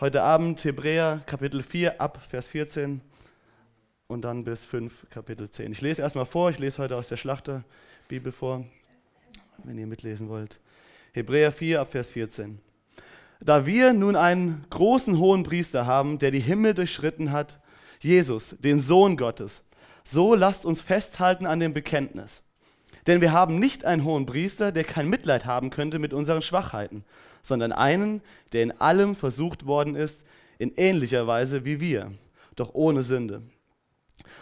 Heute Abend Hebräer Kapitel 4 ab Vers 14 und dann bis 5 Kapitel 10. Ich lese erstmal vor, ich lese heute aus der Schlachterbibel vor, wenn ihr mitlesen wollt. Hebräer 4 ab Vers 14. Da wir nun einen großen hohen Priester haben, der die Himmel durchschritten hat, Jesus, den Sohn Gottes, so lasst uns festhalten an dem Bekenntnis. Denn wir haben nicht einen hohen Priester, der kein Mitleid haben könnte mit unseren Schwachheiten, sondern einen, der in allem versucht worden ist, in ähnlicher Weise wie wir, doch ohne Sünde.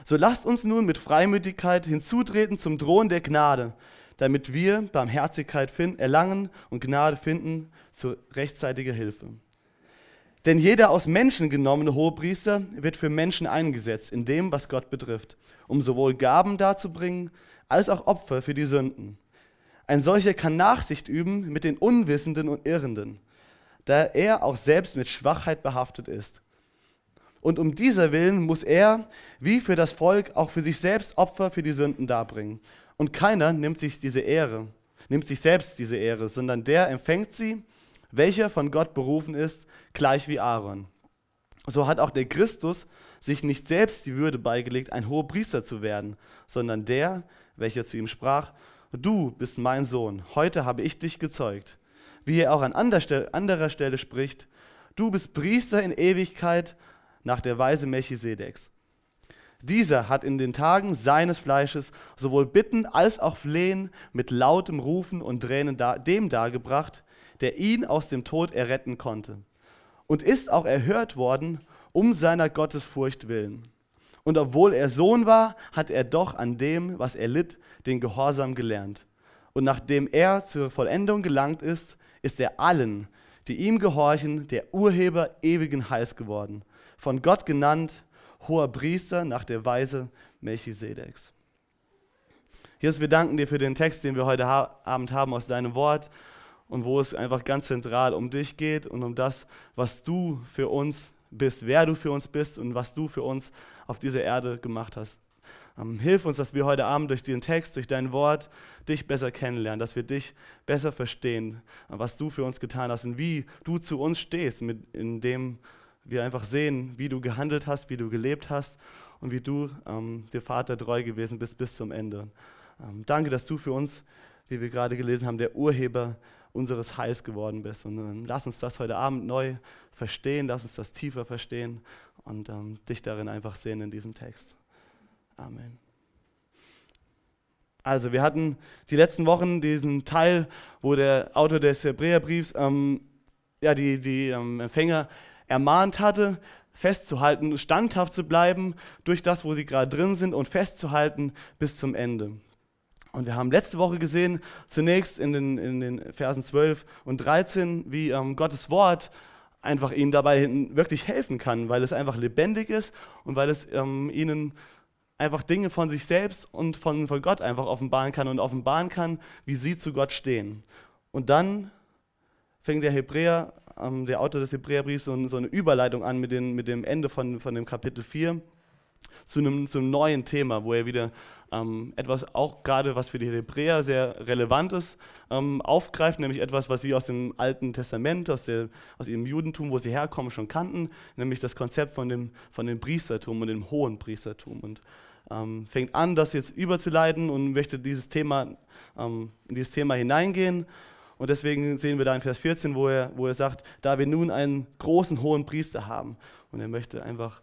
So lasst uns nun mit Freimütigkeit hinzutreten zum Thron der Gnade, damit wir Barmherzigkeit erlangen und Gnade finden zu rechtzeitiger Hilfe. Denn jeder aus Menschen genommene Hohepriester wird für Menschen eingesetzt in dem, was Gott betrifft, um sowohl Gaben darzubringen, als auch Opfer für die Sünden. Ein solcher kann Nachsicht üben mit den Unwissenden und Irrenden, da er auch selbst mit Schwachheit behaftet ist. Und um dieser Willen muss er, wie für das Volk, auch für sich selbst Opfer für die Sünden darbringen. Und keiner nimmt sich diese Ehre, nimmt sich selbst diese Ehre, sondern der empfängt sie, welcher von Gott berufen ist, gleich wie Aaron. So hat auch der Christus sich nicht selbst die Würde beigelegt, ein hoher Priester zu werden, sondern der, welcher zu ihm sprach, du bist mein Sohn, heute habe ich dich gezeugt. Wie er auch an anderer Stelle spricht, du bist Priester in Ewigkeit nach der Weise Melchisedeks. Dieser hat in den Tagen seines Fleisches sowohl Bitten als auch Flehen mit lautem Rufen und Tränen dem dargebracht, der ihn aus dem Tod erretten konnte. Und ist auch erhört worden um seiner Gottesfurcht willen. Und obwohl er Sohn war, hat er doch an dem, was er litt, den Gehorsam gelernt. Und nachdem er zur Vollendung gelangt ist, ist er allen, die ihm gehorchen, der Urheber ewigen Heils geworden. Von Gott genannt, hoher Priester nach der Weise Melchisedeks. Jesus, wir danken dir für den Text, den wir heute Abend haben aus deinem Wort und wo es einfach ganz zentral um dich geht und um das, was du für uns bist, wer du für uns bist und was du für uns auf dieser Erde gemacht hast. Ähm, hilf uns, dass wir heute Abend durch den Text, durch dein Wort dich besser kennenlernen, dass wir dich besser verstehen, was du für uns getan hast und wie du zu uns stehst, mit, indem wir einfach sehen, wie du gehandelt hast, wie du gelebt hast und wie du ähm, dir Vater treu gewesen bist bis zum Ende. Ähm, danke, dass du für uns, wie wir gerade gelesen haben, der Urheber unseres Heils geworden bist. Und ähm, lass uns das heute Abend neu verstehen, lass uns das tiefer verstehen und ähm, dich darin einfach sehen in diesem Text. Amen. Also, wir hatten die letzten Wochen diesen Teil, wo der Autor des Hebräerbriefs ähm, ja, die, die ähm, Empfänger ermahnt hatte, festzuhalten, standhaft zu bleiben durch das, wo sie gerade drin sind und festzuhalten bis zum Ende. Und wir haben letzte Woche gesehen, zunächst in den, in den Versen 12 und 13, wie ähm, Gottes Wort einfach ihnen dabei wirklich helfen kann, weil es einfach lebendig ist und weil es ähm, ihnen einfach Dinge von sich selbst und von, von Gott einfach offenbaren kann und offenbaren kann, wie sie zu Gott stehen. Und dann fängt der Hebräer, ähm, der Autor des Hebräerbriefs, so, so, eine Überleitung an mit, den, mit dem Ende von, von dem Kapitel 4 zu einem, zu einem neuen Thema, wo er wieder ähm, etwas auch gerade, was für die Hebräer sehr relevant ist, ähm, aufgreift, nämlich etwas, was sie aus dem Alten Testament, aus, der, aus ihrem Judentum, wo sie herkommen, schon kannten, nämlich das Konzept von dem, von dem Priestertum und dem hohen Priestertum. Und ähm, fängt an, das jetzt überzuleiten und möchte dieses Thema, ähm, in dieses Thema hineingehen. Und deswegen sehen wir da in Vers 14, wo er, wo er sagt, da wir nun einen großen hohen Priester haben. Und er möchte einfach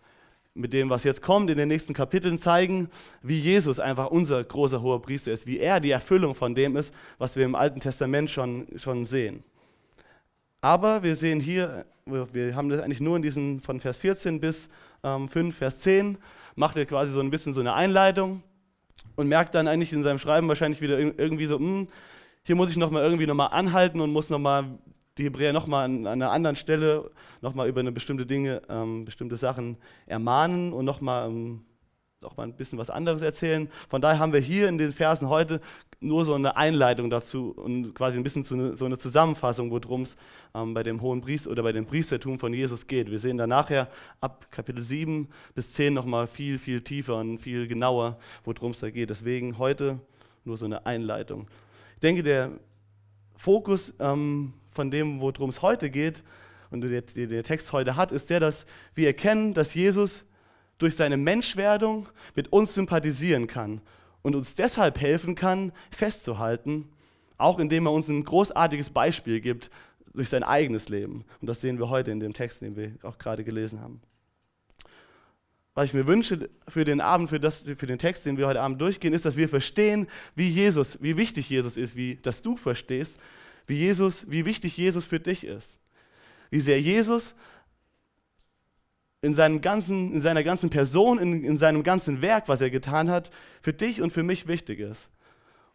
mit dem, was jetzt kommt, in den nächsten Kapiteln zeigen, wie Jesus einfach unser großer hoher Priester ist, wie er die Erfüllung von dem ist, was wir im Alten Testament schon, schon sehen. Aber wir sehen hier, wir haben das eigentlich nur in diesen von Vers 14 bis ähm, 5, Vers 10, macht er quasi so ein bisschen so eine Einleitung und merkt dann eigentlich in seinem Schreiben wahrscheinlich wieder irgendwie so, mh, hm, hier muss ich nochmal irgendwie nochmal anhalten und muss nochmal die Hebräer nochmal an, einer anderen Stelle nochmal über eine bestimmte Dinge, ähm, bestimmte Sachen ermahnen und nochmal ähm, noch ein bisschen was anderes erzählen. Von daher haben wir hier in den Versen heute nur so eine Einleitung dazu und quasi ein bisschen zu, so eine Zusammenfassung, worum es ähm, bei dem hohen Priester oder bei dem Priestertum von Jesus geht. Wir sehen dann nachher ab Kapitel 7 bis 10 nochmal viel, viel tiefer und viel genauer, worum es da geht. Deswegen heute nur so eine Einleitung. Ich denke, der Fokus ähm, von dem, worum es heute geht, und der, der Text heute hat, ist der, dass wir erkennen, dass Jesus durch seine Menschwerdung mit uns sympathisieren kann und uns deshalb helfen kann, festzuhalten, auch indem er uns ein großartiges Beispiel gibt durch sein eigenes Leben. Und das sehen wir heute in dem Text, den wir auch gerade gelesen haben. Was ich mir wünsche für den Abend, für, das, für den Text, den wir heute Abend durchgehen, ist, dass wir verstehen, wie Jesus, wie wichtig Jesus ist, wie, dass du verstehst, wie Jesus, wie wichtig Jesus für dich ist. Wie sehr Jesus in, seinem ganzen, in seiner ganzen Person, in, in seinem ganzen Werk, was er getan hat, für dich und für mich wichtig ist.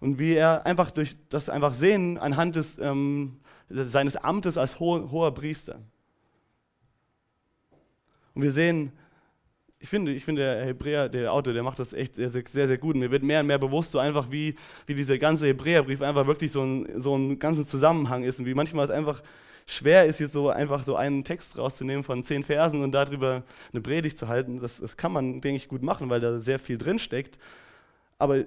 Und wie er einfach durch das einfach sehen anhand des, ähm, seines Amtes als ho hoher Priester. Und wir sehen, ich finde, ich finde, der Hebräer, der Autor, der macht das echt sehr, sehr, sehr gut. Mir wird mehr und mehr bewusst, so einfach wie, wie dieser ganze Hebräerbrief einfach wirklich so ein, so ein ganzen Zusammenhang ist. Und wie manchmal es einfach schwer ist, jetzt so einfach so einen Text rauszunehmen von zehn Versen und darüber eine Predigt zu halten. Das, das kann man, denke ich, gut machen, weil da sehr viel drinsteckt. Aber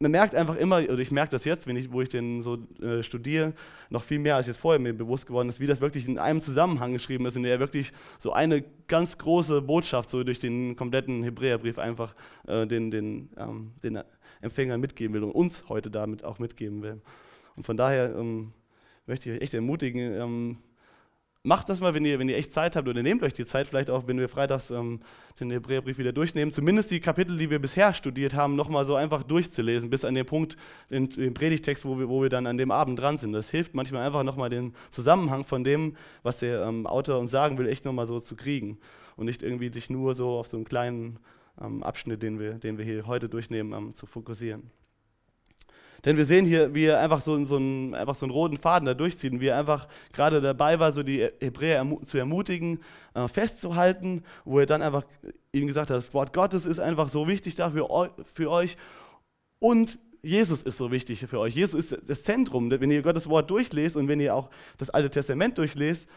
man merkt einfach immer, oder ich merke das jetzt, wenn ich, wo ich den so äh, studiere, noch viel mehr als jetzt vorher mir bewusst geworden ist, wie das wirklich in einem Zusammenhang geschrieben ist, in der wirklich so eine ganz große Botschaft so durch den kompletten Hebräerbrief einfach äh, den, den, ähm, den Empfängern mitgeben will und uns heute damit auch mitgeben will. Und von daher ähm, möchte ich euch echt ermutigen, ähm, Macht das mal, wenn ihr, wenn ihr echt Zeit habt oder nehmt euch die Zeit, vielleicht auch, wenn wir freitags ähm, den Hebräerbrief wieder durchnehmen, zumindest die Kapitel, die wir bisher studiert haben, nochmal so einfach durchzulesen, bis an den Punkt, den, den Predigtext, wo wir, wo wir dann an dem Abend dran sind. Das hilft manchmal einfach nochmal den Zusammenhang von dem, was der ähm, Autor uns sagen will, echt nochmal so zu kriegen und nicht irgendwie sich nur so auf so einen kleinen ähm, Abschnitt, den wir, den wir hier heute durchnehmen, ähm, zu fokussieren. Denn wir sehen hier, wie er einfach so, so, einen, einfach so einen roten Faden da durchzieht und wie er einfach gerade dabei war, so die Hebräer zu ermutigen, äh, festzuhalten, wo er dann einfach ihnen gesagt hat, das Wort Gottes ist einfach so wichtig dafür für euch und Jesus ist so wichtig für euch. Jesus ist das Zentrum. Wenn ihr Gottes Wort durchlest und wenn ihr auch das Alte Testament durchlest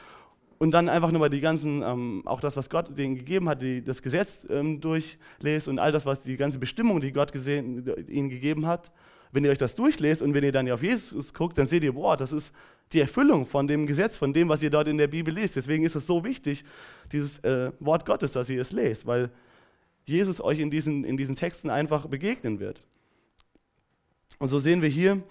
und dann einfach nochmal die ganzen, ähm, auch das, was Gott denen gegeben hat, die, das Gesetz ähm, durchlest und all das, was die ganze Bestimmung, die Gott gesehen, ihnen gegeben hat, wenn ihr euch das durchlest und wenn ihr dann auf Jesus guckt, dann seht ihr, boah, das ist die Erfüllung von dem Gesetz, von dem, was ihr dort in der Bibel lest. Deswegen ist es so wichtig, dieses äh, Wort Gottes, dass ihr es lest, weil Jesus euch in diesen, in diesen Texten einfach begegnen wird. Und so sehen wir hier,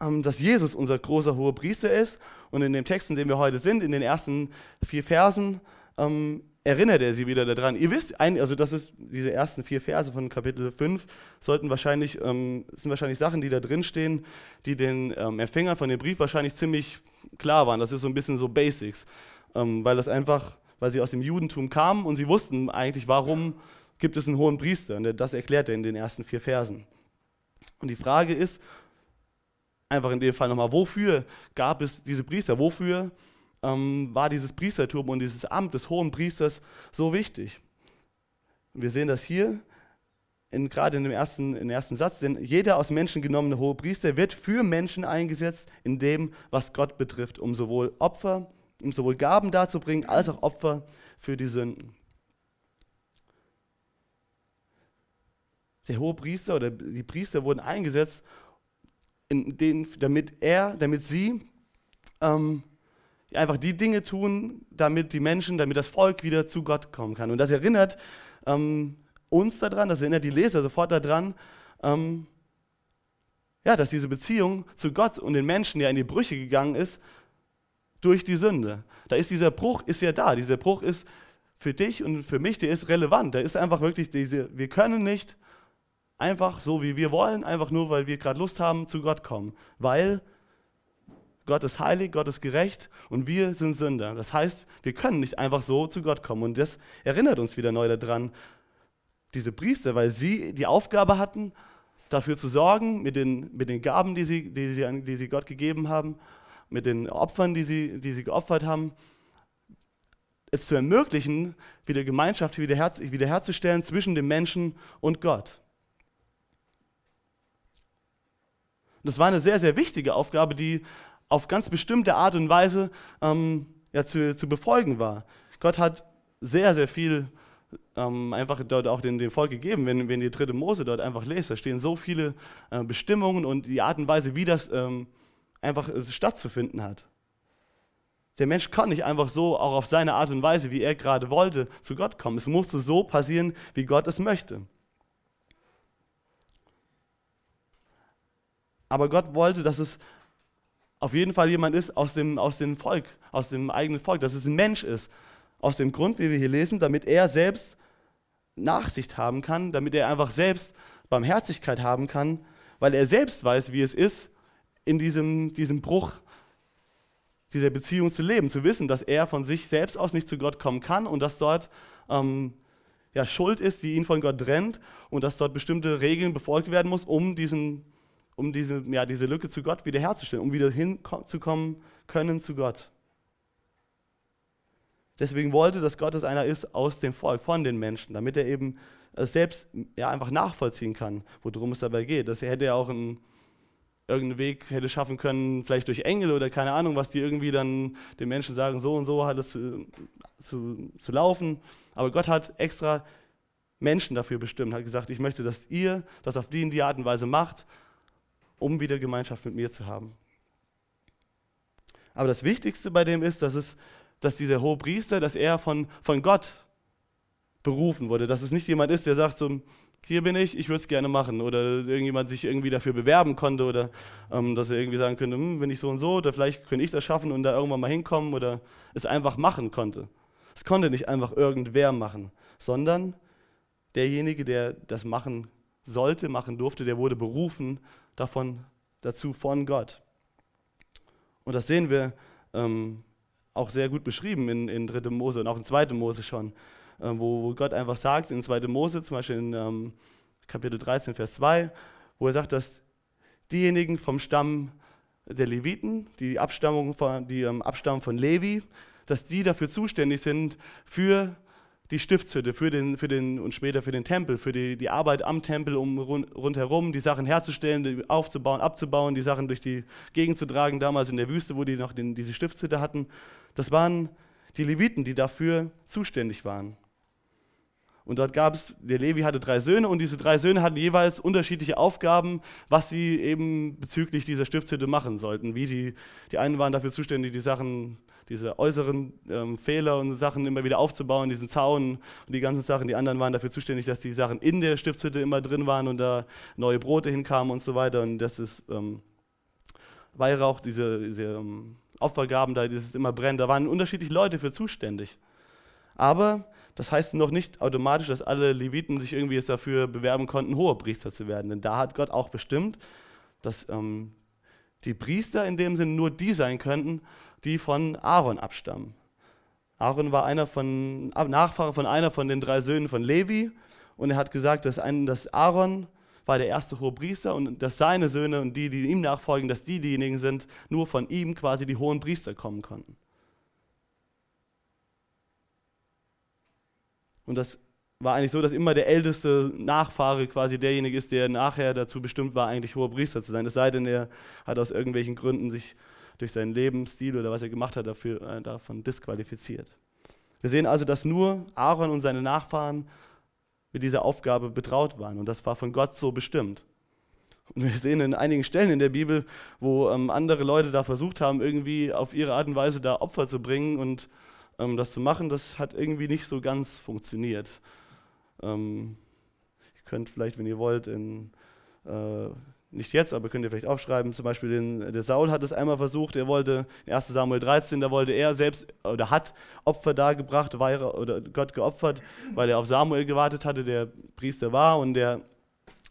ähm, dass Jesus unser großer hoher Priester ist. Und in dem Text, in dem wir heute sind, in den ersten vier Versen, ähm, erinnert er sie wieder daran. Ihr wisst, also das ist diese ersten vier Verse von Kapitel 5, sollten wahrscheinlich, ähm, sind wahrscheinlich Sachen, die da drin stehen, die den ähm, Empfängern von dem Brief wahrscheinlich ziemlich klar waren. Das ist so ein bisschen so Basics, ähm, weil das einfach, weil sie aus dem Judentum kamen und sie wussten eigentlich, warum gibt es einen hohen Priester. Und das erklärt er in den ersten vier Versen. Und die Frage ist, einfach in dem Fall nochmal, wofür gab es diese Priester? Wofür ähm, war dieses Priestertum und dieses Amt des hohen Priesters so wichtig. Wir sehen das hier, in, gerade in dem ersten, in ersten Satz, denn jeder aus Menschen genommene hohe Priester wird für Menschen eingesetzt in dem, was Gott betrifft, um sowohl Opfer, um sowohl Gaben darzubringen, als auch Opfer für die Sünden. Der hohe Priester oder die Priester wurden eingesetzt, den, damit er, damit sie ähm, einfach die Dinge tun, damit die Menschen, damit das Volk wieder zu Gott kommen kann. Und das erinnert ähm, uns daran, das erinnert die Leser sofort daran, ähm, ja, dass diese Beziehung zu Gott und den Menschen ja in die Brüche gegangen ist durch die Sünde. Da ist dieser Bruch ist ja da. Dieser Bruch ist für dich und für mich, der ist relevant. Da ist einfach wirklich diese, wir können nicht einfach so wie wir wollen, einfach nur weil wir gerade Lust haben, zu Gott kommen, weil Gott ist heilig, Gott ist gerecht und wir sind Sünder. Das heißt, wir können nicht einfach so zu Gott kommen. Und das erinnert uns wieder neu daran, diese Priester, weil sie die Aufgabe hatten, dafür zu sorgen, mit den, mit den Gaben, die sie, die, sie, die sie Gott gegeben haben, mit den Opfern, die sie, die sie geopfert haben, es zu ermöglichen, wieder Gemeinschaft wiederher, wiederherzustellen zwischen dem Menschen und Gott. Das war eine sehr, sehr wichtige Aufgabe, die auf ganz bestimmte Art und Weise ähm, ja, zu, zu befolgen war. Gott hat sehr, sehr viel ähm, einfach dort auch den, den Volk gegeben. Wenn, wenn ihr dritte Mose dort einfach lest, da stehen so viele äh, Bestimmungen und die Art und Weise, wie das ähm, einfach stattzufinden hat. der Mensch kann nicht einfach so, auch auf seine Art und Weise, wie er gerade wollte, zu Gott kommen. Es musste so passieren, wie Gott es möchte. Aber Gott wollte, dass es auf jeden Fall jemand ist aus dem, aus dem Volk, aus dem eigenen Volk, dass es ein Mensch ist. Aus dem Grund, wie wir hier lesen, damit er selbst Nachsicht haben kann, damit er einfach selbst Barmherzigkeit haben kann, weil er selbst weiß, wie es ist, in diesem, diesem Bruch dieser Beziehung zu leben, zu wissen, dass er von sich selbst aus nicht zu Gott kommen kann und dass dort ähm, ja, Schuld ist, die ihn von Gott trennt und dass dort bestimmte Regeln befolgt werden muss, um, diesen, um diese, ja, diese Lücke zu Gott wiederherzustellen, um wieder hinzukommen können zu Gott. Deswegen wollte, dass Gott es einer ist aus dem Volk, von den Menschen, damit er eben selbst ja, einfach nachvollziehen kann, worum es dabei geht. Das hätte er auch einen irgendeinen Weg hätte schaffen können, vielleicht durch Engel oder keine Ahnung, was die irgendwie dann den Menschen sagen, so und so hat es zu, zu, zu laufen. Aber Gott hat extra Menschen dafür bestimmt, hat gesagt, ich möchte, dass ihr das auf die in die Art und Weise macht, um wieder Gemeinschaft mit mir zu haben. Aber das Wichtigste bei dem ist, dass, es, dass dieser hohe Priester, dass er von, von Gott berufen wurde, dass es nicht jemand ist, der sagt so, hier bin ich, ich würde es gerne machen. Oder irgendjemand sich irgendwie dafür bewerben konnte oder ähm, dass er irgendwie sagen könnte, hm, wenn ich so und so, oder vielleicht könnte ich das schaffen und da irgendwann mal hinkommen oder es einfach machen konnte. Es konnte nicht einfach irgendwer machen, sondern derjenige, der das machen sollte, machen durfte, der wurde berufen davon dazu von Gott. Und das sehen wir ähm, auch sehr gut beschrieben in, in 3. Mose und auch in 2. Mose schon. Ähm, wo Gott einfach sagt, in 2. Mose, zum Beispiel in ähm, Kapitel 13, Vers 2, wo er sagt, dass diejenigen vom Stamm der Leviten, die, Abstammung von, die ähm, abstammen von Levi, dass die dafür zuständig sind für die Stiftshütte, für den, für den und später für den Tempel, für die, die Arbeit am Tempel um rund, rundherum, die Sachen herzustellen, aufzubauen, abzubauen, die Sachen durch die Gegend zu tragen, damals in der Wüste, wo die noch den, diese Stiftshütte hatten. Das waren die Leviten, die dafür zuständig waren. Und dort gab es, der Levi hatte drei Söhne und diese drei Söhne hatten jeweils unterschiedliche Aufgaben, was sie eben bezüglich dieser Stiftshütte machen sollten. Wie die, die einen waren dafür zuständig, die Sachen, diese äußeren ähm, Fehler und Sachen immer wieder aufzubauen, diesen Zaun und die ganzen Sachen. Die anderen waren dafür zuständig, dass die Sachen in der Stiftshütte immer drin waren und da neue Brote hinkamen und so weiter. Und das ist ähm, Weihrauch, diese, diese ähm, Opfergaben da, dieses immer brennt. Da waren unterschiedliche Leute für zuständig. Aber das heißt noch nicht automatisch, dass alle Leviten sich irgendwie jetzt dafür bewerben konnten, hohe Priester zu werden. Denn da hat Gott auch bestimmt, dass ähm, die Priester in dem Sinne nur die sein könnten, die von Aaron abstammen. Aaron war einer von, Nachfahre von einer von den drei Söhnen von Levi und er hat gesagt, dass, ein, dass Aaron war der erste hohe Priester und dass seine Söhne und die, die ihm nachfolgen, dass die diejenigen sind, nur von ihm quasi die hohen Priester kommen konnten. Und das war eigentlich so, dass immer der älteste Nachfahre quasi derjenige ist, der nachher dazu bestimmt war, eigentlich hoher Priester zu sein. Es sei denn, er hat aus irgendwelchen Gründen sich durch seinen Lebensstil oder was er gemacht hat, dafür, äh, davon disqualifiziert. Wir sehen also, dass nur Aaron und seine Nachfahren mit dieser Aufgabe betraut waren. Und das war von Gott so bestimmt. Und wir sehen in einigen Stellen in der Bibel, wo ähm, andere Leute da versucht haben, irgendwie auf ihre Art und Weise da Opfer zu bringen und ähm, das zu machen, das hat irgendwie nicht so ganz funktioniert. Ähm, ihr könnt vielleicht, wenn ihr wollt, in, äh, nicht jetzt, aber könnt ihr vielleicht aufschreiben, zum Beispiel den, der Saul hat es einmal versucht, er wollte, in 1 Samuel 13, da wollte er selbst, oder hat Opfer dargebracht, war, oder Gott geopfert, weil er auf Samuel gewartet hatte, der Priester war und der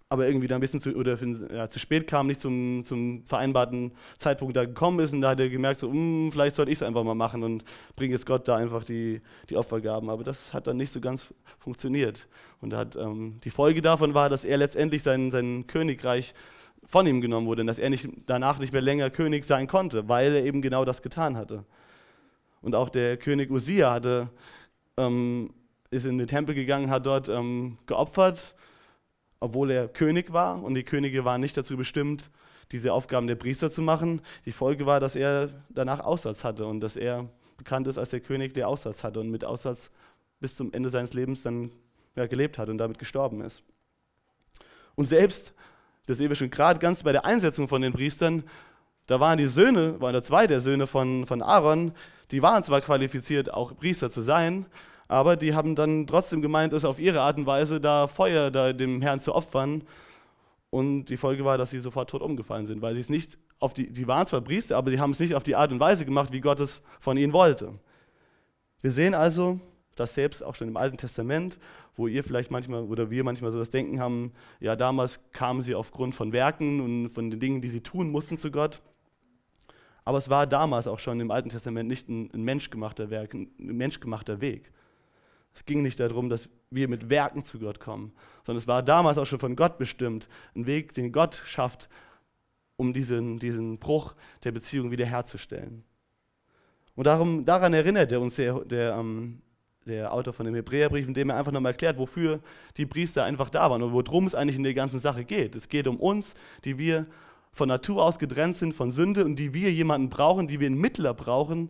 aber irgendwie da ein bisschen zu, oder ja, zu spät kam, nicht zum, zum vereinbarten Zeitpunkt da gekommen ist. Und da hat er gemerkt, so, hm, vielleicht sollte ich es einfach mal machen und bringe jetzt Gott da einfach die, die Opfergaben. Aber das hat dann nicht so ganz funktioniert. Und hat, ähm, die Folge davon war, dass er letztendlich sein, sein Königreich von ihm genommen wurde und dass er nicht, danach nicht mehr länger König sein konnte, weil er eben genau das getan hatte. Und auch der König Usia hatte, ähm, ist in den Tempel gegangen, hat dort ähm, geopfert obwohl er König war und die Könige waren nicht dazu bestimmt, diese Aufgaben der Priester zu machen. Die Folge war, dass er danach Aussatz hatte und dass er bekannt ist als der König, der Aussatz hatte und mit Aussatz bis zum Ende seines Lebens dann ja, gelebt hat und damit gestorben ist. Und selbst, das sehen wir schon gerade ganz bei der Einsetzung von den Priestern, Da waren die Söhne, waren da zwei der Söhne von, von Aaron, die waren zwar qualifiziert, auch Priester zu sein, aber die haben dann trotzdem gemeint, es auf ihre Art und Weise da Feuer da dem Herrn zu opfern. Und die Folge war, dass sie sofort tot umgefallen sind, weil sie es nicht auf die, sie waren zwar Priester, aber sie haben es nicht auf die Art und Weise gemacht, wie Gott es von ihnen wollte. Wir sehen also, dass selbst auch schon im Alten Testament, wo ihr vielleicht manchmal oder wir manchmal so das Denken haben, ja, damals kamen sie aufgrund von Werken und von den Dingen, die sie tun mussten zu Gott. Aber es war damals auch schon im Alten Testament nicht ein, ein menschgemachter Werk, ein menschgemachter Weg. Es ging nicht darum, dass wir mit Werken zu Gott kommen, sondern es war damals auch schon von Gott bestimmt, ein Weg, den Gott schafft, um diesen, diesen Bruch der Beziehung wiederherzustellen. Und darum, daran erinnert er uns der, der, ähm, der Autor von dem Hebräerbrief, indem er einfach nochmal erklärt, wofür die Priester einfach da waren und worum es eigentlich in der ganzen Sache geht. Es geht um uns, die wir von Natur aus getrennt sind von Sünde und die wir jemanden brauchen, die wir einen Mittler brauchen,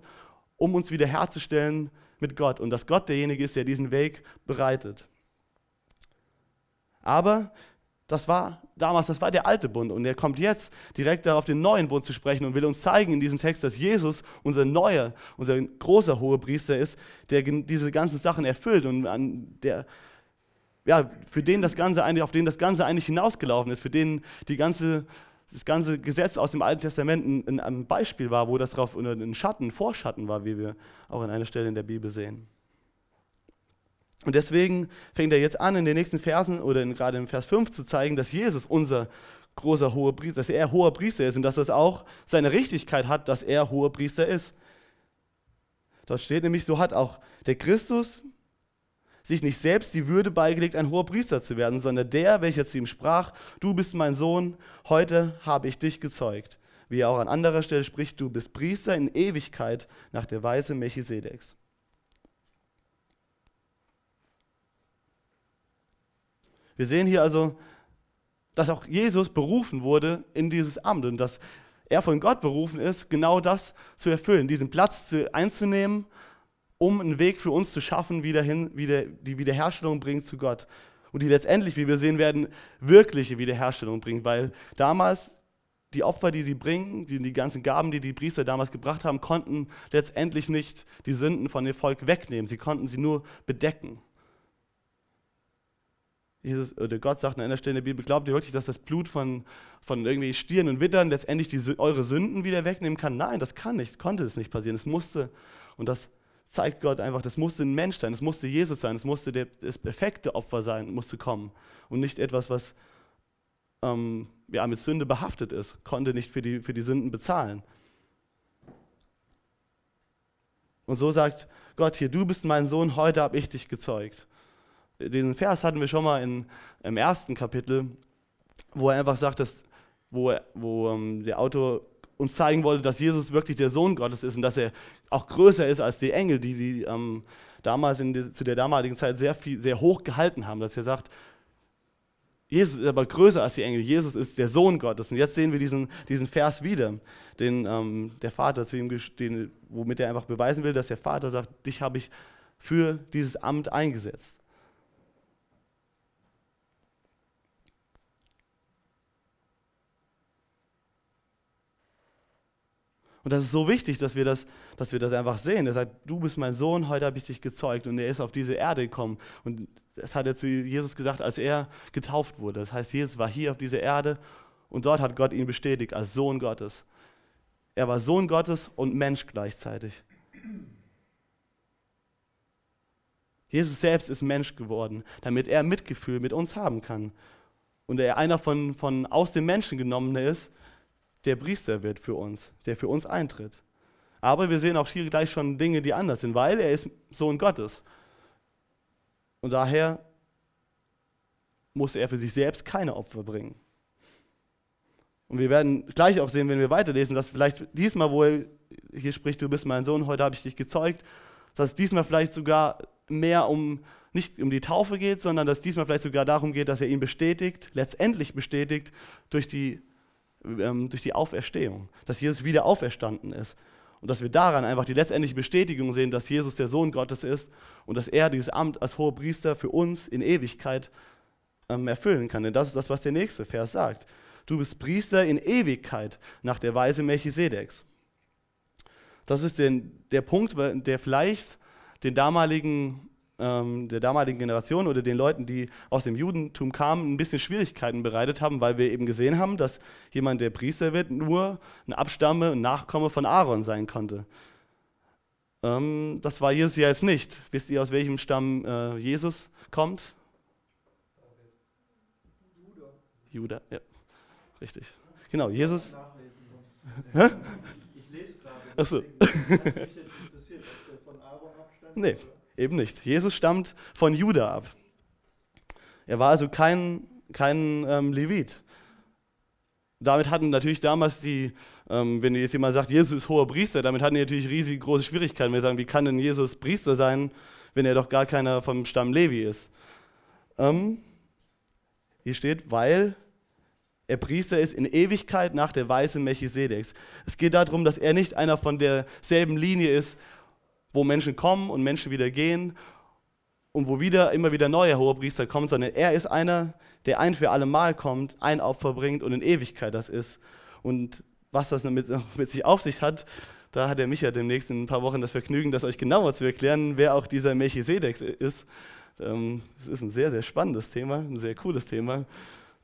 um uns wiederherzustellen mit Gott und dass Gott derjenige ist, der diesen Weg bereitet. Aber das war damals, das war der alte Bund und er kommt jetzt direkt darauf den neuen Bund zu sprechen und will uns zeigen in diesem Text, dass Jesus unser neuer, unser großer Hohepriester ist, der diese ganzen Sachen erfüllt und an der ja, für den das Ganze eigentlich, auf den das Ganze eigentlich hinausgelaufen ist, für den die ganze das ganze Gesetz aus dem Alten Testament ein, ein Beispiel war, wo das drauf ein Schatten, Vorschatten war, wie wir auch an einer Stelle in der Bibel sehen. Und deswegen fängt er jetzt an, in den nächsten Versen oder in, gerade im Vers 5 zu zeigen, dass Jesus unser großer hoher Priester, dass er hoher Priester ist und dass das auch seine Richtigkeit hat, dass er hoher Priester ist. Dort steht nämlich, so hat auch der Christus sich nicht selbst die Würde beigelegt, ein hoher Priester zu werden, sondern der, welcher zu ihm sprach, du bist mein Sohn, heute habe ich dich gezeugt. Wie er auch an anderer Stelle spricht, du bist Priester in Ewigkeit nach der Weise Melchisedeks. Wir sehen hier also, dass auch Jesus berufen wurde in dieses Amt und dass er von Gott berufen ist, genau das zu erfüllen, diesen Platz zu, einzunehmen um einen Weg für uns zu schaffen, wieder hin, wieder, die Wiederherstellung bringt zu Gott. Und die letztendlich, wie wir sehen werden, wirkliche Wiederherstellung bringt, weil damals die Opfer, die sie bringen, die, die ganzen Gaben, die die Priester damals gebracht haben, konnten letztendlich nicht die Sünden von dem Volk wegnehmen. Sie konnten sie nur bedecken. Jesus, oder Gott sagt an einer Stelle in der Bibel, glaubt ihr wirklich, dass das Blut von, von irgendwie Stieren und Wittern letztendlich die, eure Sünden wieder wegnehmen kann? Nein, das kann nicht, konnte es nicht passieren. Es musste, und das zeigt Gott einfach, das musste ein Mensch sein, das musste Jesus sein, das musste der, das perfekte Opfer sein, musste kommen. Und nicht etwas, was ähm, ja, mit Sünde behaftet ist, konnte nicht für die, für die Sünden bezahlen. Und so sagt Gott hier, du bist mein Sohn, heute habe ich dich gezeugt. Diesen Vers hatten wir schon mal in, im ersten Kapitel, wo er einfach sagt, dass, wo, wo ähm, der Autor uns zeigen wollte, dass Jesus wirklich der Sohn Gottes ist und dass er auch größer ist als die Engel, die, die ähm, damals die, zu der damaligen Zeit sehr, viel, sehr hoch gehalten haben. Dass er sagt, Jesus ist aber größer als die Engel. Jesus ist der Sohn Gottes. Und jetzt sehen wir diesen, diesen Vers wieder, den ähm, der Vater zu ihm, den, womit er einfach beweisen will, dass der Vater sagt, dich habe ich für dieses Amt eingesetzt. Und das ist so wichtig, dass wir das, dass wir das einfach sehen. Er sagt, du bist mein Sohn, heute habe ich dich gezeugt. Und er ist auf diese Erde gekommen. Und das hat er zu Jesus gesagt, als er getauft wurde. Das heißt, Jesus war hier auf dieser Erde und dort hat Gott ihn bestätigt als Sohn Gottes. Er war Sohn Gottes und Mensch gleichzeitig. Jesus selbst ist Mensch geworden, damit er Mitgefühl mit uns haben kann. Und er einer von, von aus dem Menschen genommener ist, der Priester wird für uns, der für uns eintritt. Aber wir sehen auch hier gleich schon Dinge, die anders sind, weil er ist Sohn Gottes. Und daher musste er für sich selbst keine Opfer bringen. Und wir werden gleich auch sehen, wenn wir weiterlesen, dass vielleicht diesmal, wo er hier spricht, du bist mein Sohn, heute habe ich dich gezeugt, dass es diesmal vielleicht sogar mehr um, nicht um die Taufe geht, sondern dass es diesmal vielleicht sogar darum geht, dass er ihn bestätigt, letztendlich bestätigt durch die ähm, durch die Auferstehung, dass Jesus wieder auferstanden ist. Und dass wir daran einfach die letztendliche Bestätigung sehen, dass Jesus der Sohn Gottes ist und dass er dieses Amt als hoher Priester für uns in Ewigkeit ähm, erfüllen kann. Denn das ist das, was der nächste Vers sagt. du bist Priester in Ewigkeit nach der Weise Melchisedeks. Das ist den, der Punkt, der vielleicht den damaligen, ähm, der damaligen Generation oder den Leuten, die aus dem Judentum kamen, ein bisschen Schwierigkeiten bereitet haben, weil wir eben gesehen haben, dass jemand, der Priester wird, nur ein Abstamme und Nachkomme von Aaron sein konnte. Ähm, das war Jesus ja jetzt nicht. Wisst ihr, aus welchem Stamm äh, Jesus kommt? Judah. Judah, ja, richtig. Genau, Jesus. Ich lese gerade. Achso. nee, eben nicht. Jesus stammt von Judah ab. Er war also kein, kein ähm, Levit. Damit hatten natürlich damals die, ähm, wenn jetzt jemand sagt, Jesus ist hoher Priester, damit hatten die natürlich riesig große Schwierigkeiten. Wir sagen, wie kann denn Jesus Priester sein, wenn er doch gar keiner vom Stamm Levi ist? Ähm, hier steht, weil er Priester ist in Ewigkeit nach der Weise Melchisedeks. Es geht darum, dass er nicht einer von derselben Linie ist, wo Menschen kommen und Menschen wieder gehen und wo wieder immer wieder neue Hohepriester kommen, sondern er ist einer, der ein für alle Mal kommt, ein Opfer bringt und in Ewigkeit das ist. Und was das mit, mit sich auf sich hat, da hat er mich ja demnächst in ein paar Wochen das Vergnügen, das euch genauer zu erklären, wer auch dieser Melchisedek ist. Ähm, das ist ein sehr, sehr spannendes Thema, ein sehr cooles Thema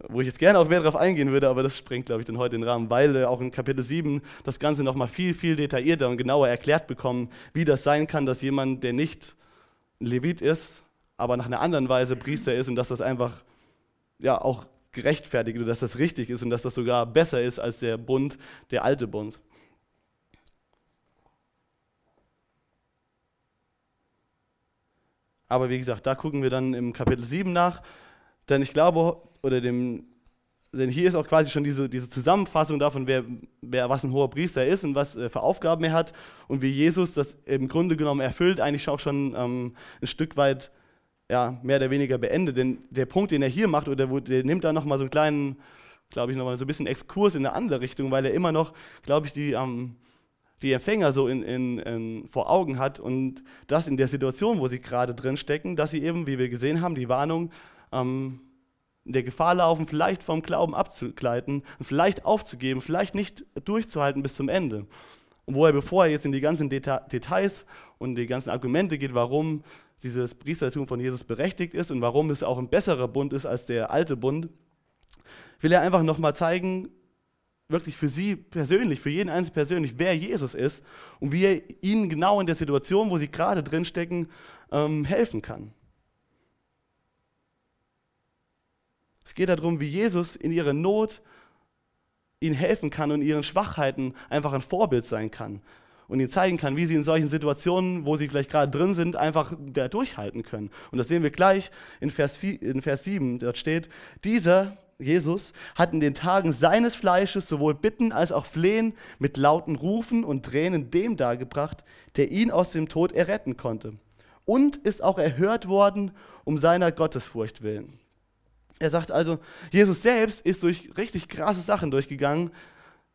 wo ich jetzt gerne auch mehr darauf eingehen würde, aber das sprengt, glaube ich, dann heute den Rahmen, weil äh, auch in Kapitel 7 das Ganze nochmal viel, viel detaillierter und genauer erklärt bekommen, wie das sein kann, dass jemand, der nicht Levit ist, aber nach einer anderen Weise Priester ist und dass das einfach ja auch gerechtfertigt und dass das richtig ist und dass das sogar besser ist als der Bund, der alte Bund. Aber wie gesagt, da gucken wir dann im Kapitel 7 nach, denn ich glaube, oder dem, denn hier ist auch quasi schon diese, diese Zusammenfassung davon, wer, wer, was ein hoher Priester ist und was äh, für Aufgaben er hat und wie Jesus das im Grunde genommen erfüllt, eigentlich auch schon ähm, ein Stück weit ja, mehr oder weniger beendet. Denn der Punkt, den er hier macht, oder wo, der nimmt da nochmal so einen kleinen, glaube ich, nochmal so ein bisschen Exkurs in eine andere Richtung, weil er immer noch, glaube ich, die, ähm, die Empfänger so in, in, in, vor Augen hat und das in der Situation, wo sie gerade drin stecken, dass sie eben, wie wir gesehen haben, die Warnung ähm, der Gefahr laufen, vielleicht vom Glauben abzugleiten vielleicht aufzugeben, vielleicht nicht durchzuhalten bis zum Ende. Und wo er, bevor er jetzt in die ganzen Deta Details und die ganzen Argumente geht, warum dieses Priestertum von Jesus berechtigt ist und warum es auch ein besserer Bund ist als der alte Bund, will er einfach nochmal zeigen, wirklich für sie persönlich, für jeden Einzelnen persönlich, wer Jesus ist und wie er ihnen genau in der Situation, wo sie gerade drinstecken, ähm, helfen kann. Es geht darum, wie Jesus in ihrer Not ihnen helfen kann und ihren Schwachheiten einfach ein Vorbild sein kann und ihnen zeigen kann, wie sie in solchen Situationen, wo sie vielleicht gerade drin sind, einfach da durchhalten können. Und das sehen wir gleich in Vers, 4, in Vers 7. Dort steht, dieser Jesus hat in den Tagen seines Fleisches sowohl Bitten als auch Flehen mit lauten Rufen und Tränen dem dargebracht, der ihn aus dem Tod erretten konnte. Und ist auch erhört worden um seiner Gottesfurcht willen. Er sagt also, Jesus selbst ist durch richtig krasse Sachen durchgegangen,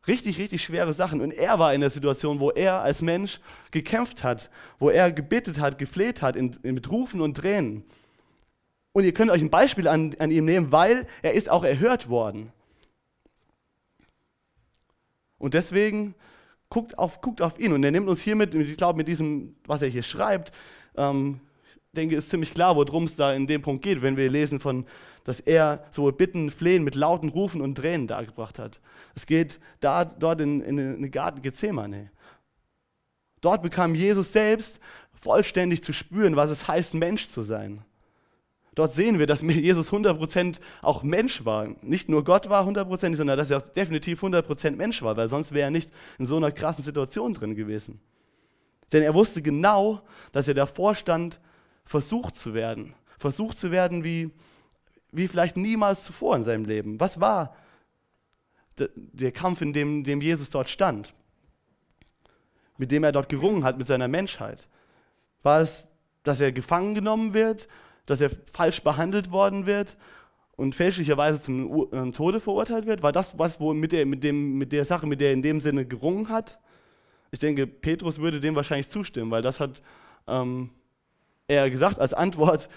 richtig, richtig schwere Sachen. Und er war in der Situation, wo er als Mensch gekämpft hat, wo er gebittet hat, gefleht hat, in, in, mit Rufen und Tränen. Und ihr könnt euch ein Beispiel an, an ihm nehmen, weil er ist auch erhört worden. Und deswegen guckt auf, guckt auf ihn. Und er nimmt uns hiermit, ich glaube, mit diesem, was er hier schreibt, ähm, denke, ist ziemlich klar, worum es da in dem Punkt geht, wenn wir lesen von, dass er sowohl Bitten, Flehen mit lauten Rufen und Tränen dargebracht hat. Es geht da, dort in, in, in den Garten Gethsemane. Dort bekam Jesus selbst vollständig zu spüren, was es heißt, Mensch zu sein. Dort sehen wir, dass Jesus 100% auch Mensch war. Nicht nur Gott war 100%, sondern dass er auch definitiv 100% Mensch war, weil sonst wäre er nicht in so einer krassen Situation drin gewesen. Denn er wusste genau, dass er davor stand, versucht zu werden. Versucht zu werden wie, wie vielleicht niemals zuvor in seinem Leben. Was war der Kampf, in dem, dem Jesus dort stand? Mit dem er dort gerungen hat, mit seiner Menschheit? War es, dass er gefangen genommen wird, dass er falsch behandelt worden wird und fälschlicherweise zum ähm, Tode verurteilt wird? War das was, wo mit der, mit, dem, mit der Sache, mit der er in dem Sinne gerungen hat? Ich denke, Petrus würde dem wahrscheinlich zustimmen, weil das hat ähm, er gesagt als Antwort,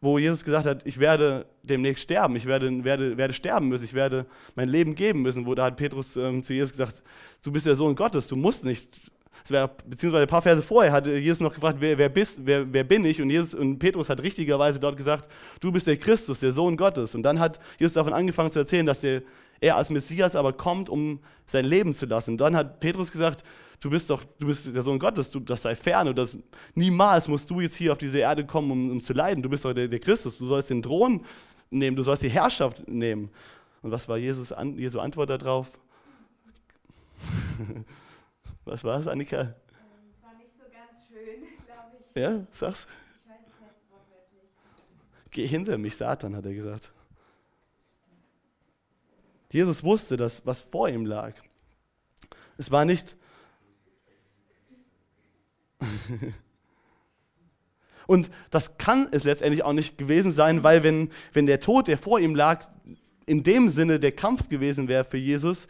wo Jesus gesagt hat, ich werde demnächst sterben, ich werde, werde, werde sterben müssen, ich werde mein Leben geben müssen, wo da hat Petrus ähm, zu Jesus gesagt, du bist der Sohn Gottes, du musst nicht. Wär, beziehungsweise ein paar Verse vorher hatte Jesus noch gefragt, wer, wer bist, wer, wer bin ich? Und, Jesus, und Petrus hat richtigerweise dort gesagt, du bist der Christus, der Sohn Gottes. Und dann hat Jesus davon angefangen zu erzählen, dass der, er als Messias aber kommt, um sein Leben zu lassen. Und dann hat Petrus gesagt, du bist doch, du bist der Sohn Gottes, du, das sei fern und das, niemals musst du jetzt hier auf diese Erde kommen, um, um zu leiden. Du bist doch der, der, Christus, du sollst den Thron nehmen, du sollst die Herrschaft nehmen. Und was war Jesus an, Jesu Antwort darauf? was war es, Annika? Ähm, es war nicht so ganz schön, glaube ich. Ja, sag's. Ich weiß es nicht wortwörtlich. Geh hinter mich, Satan, hat er gesagt. Jesus wusste, dass, was vor ihm lag. Es war nicht, Und das kann es letztendlich auch nicht gewesen sein, weil wenn, wenn der Tod, der vor ihm lag, in dem Sinne der Kampf gewesen wäre für Jesus,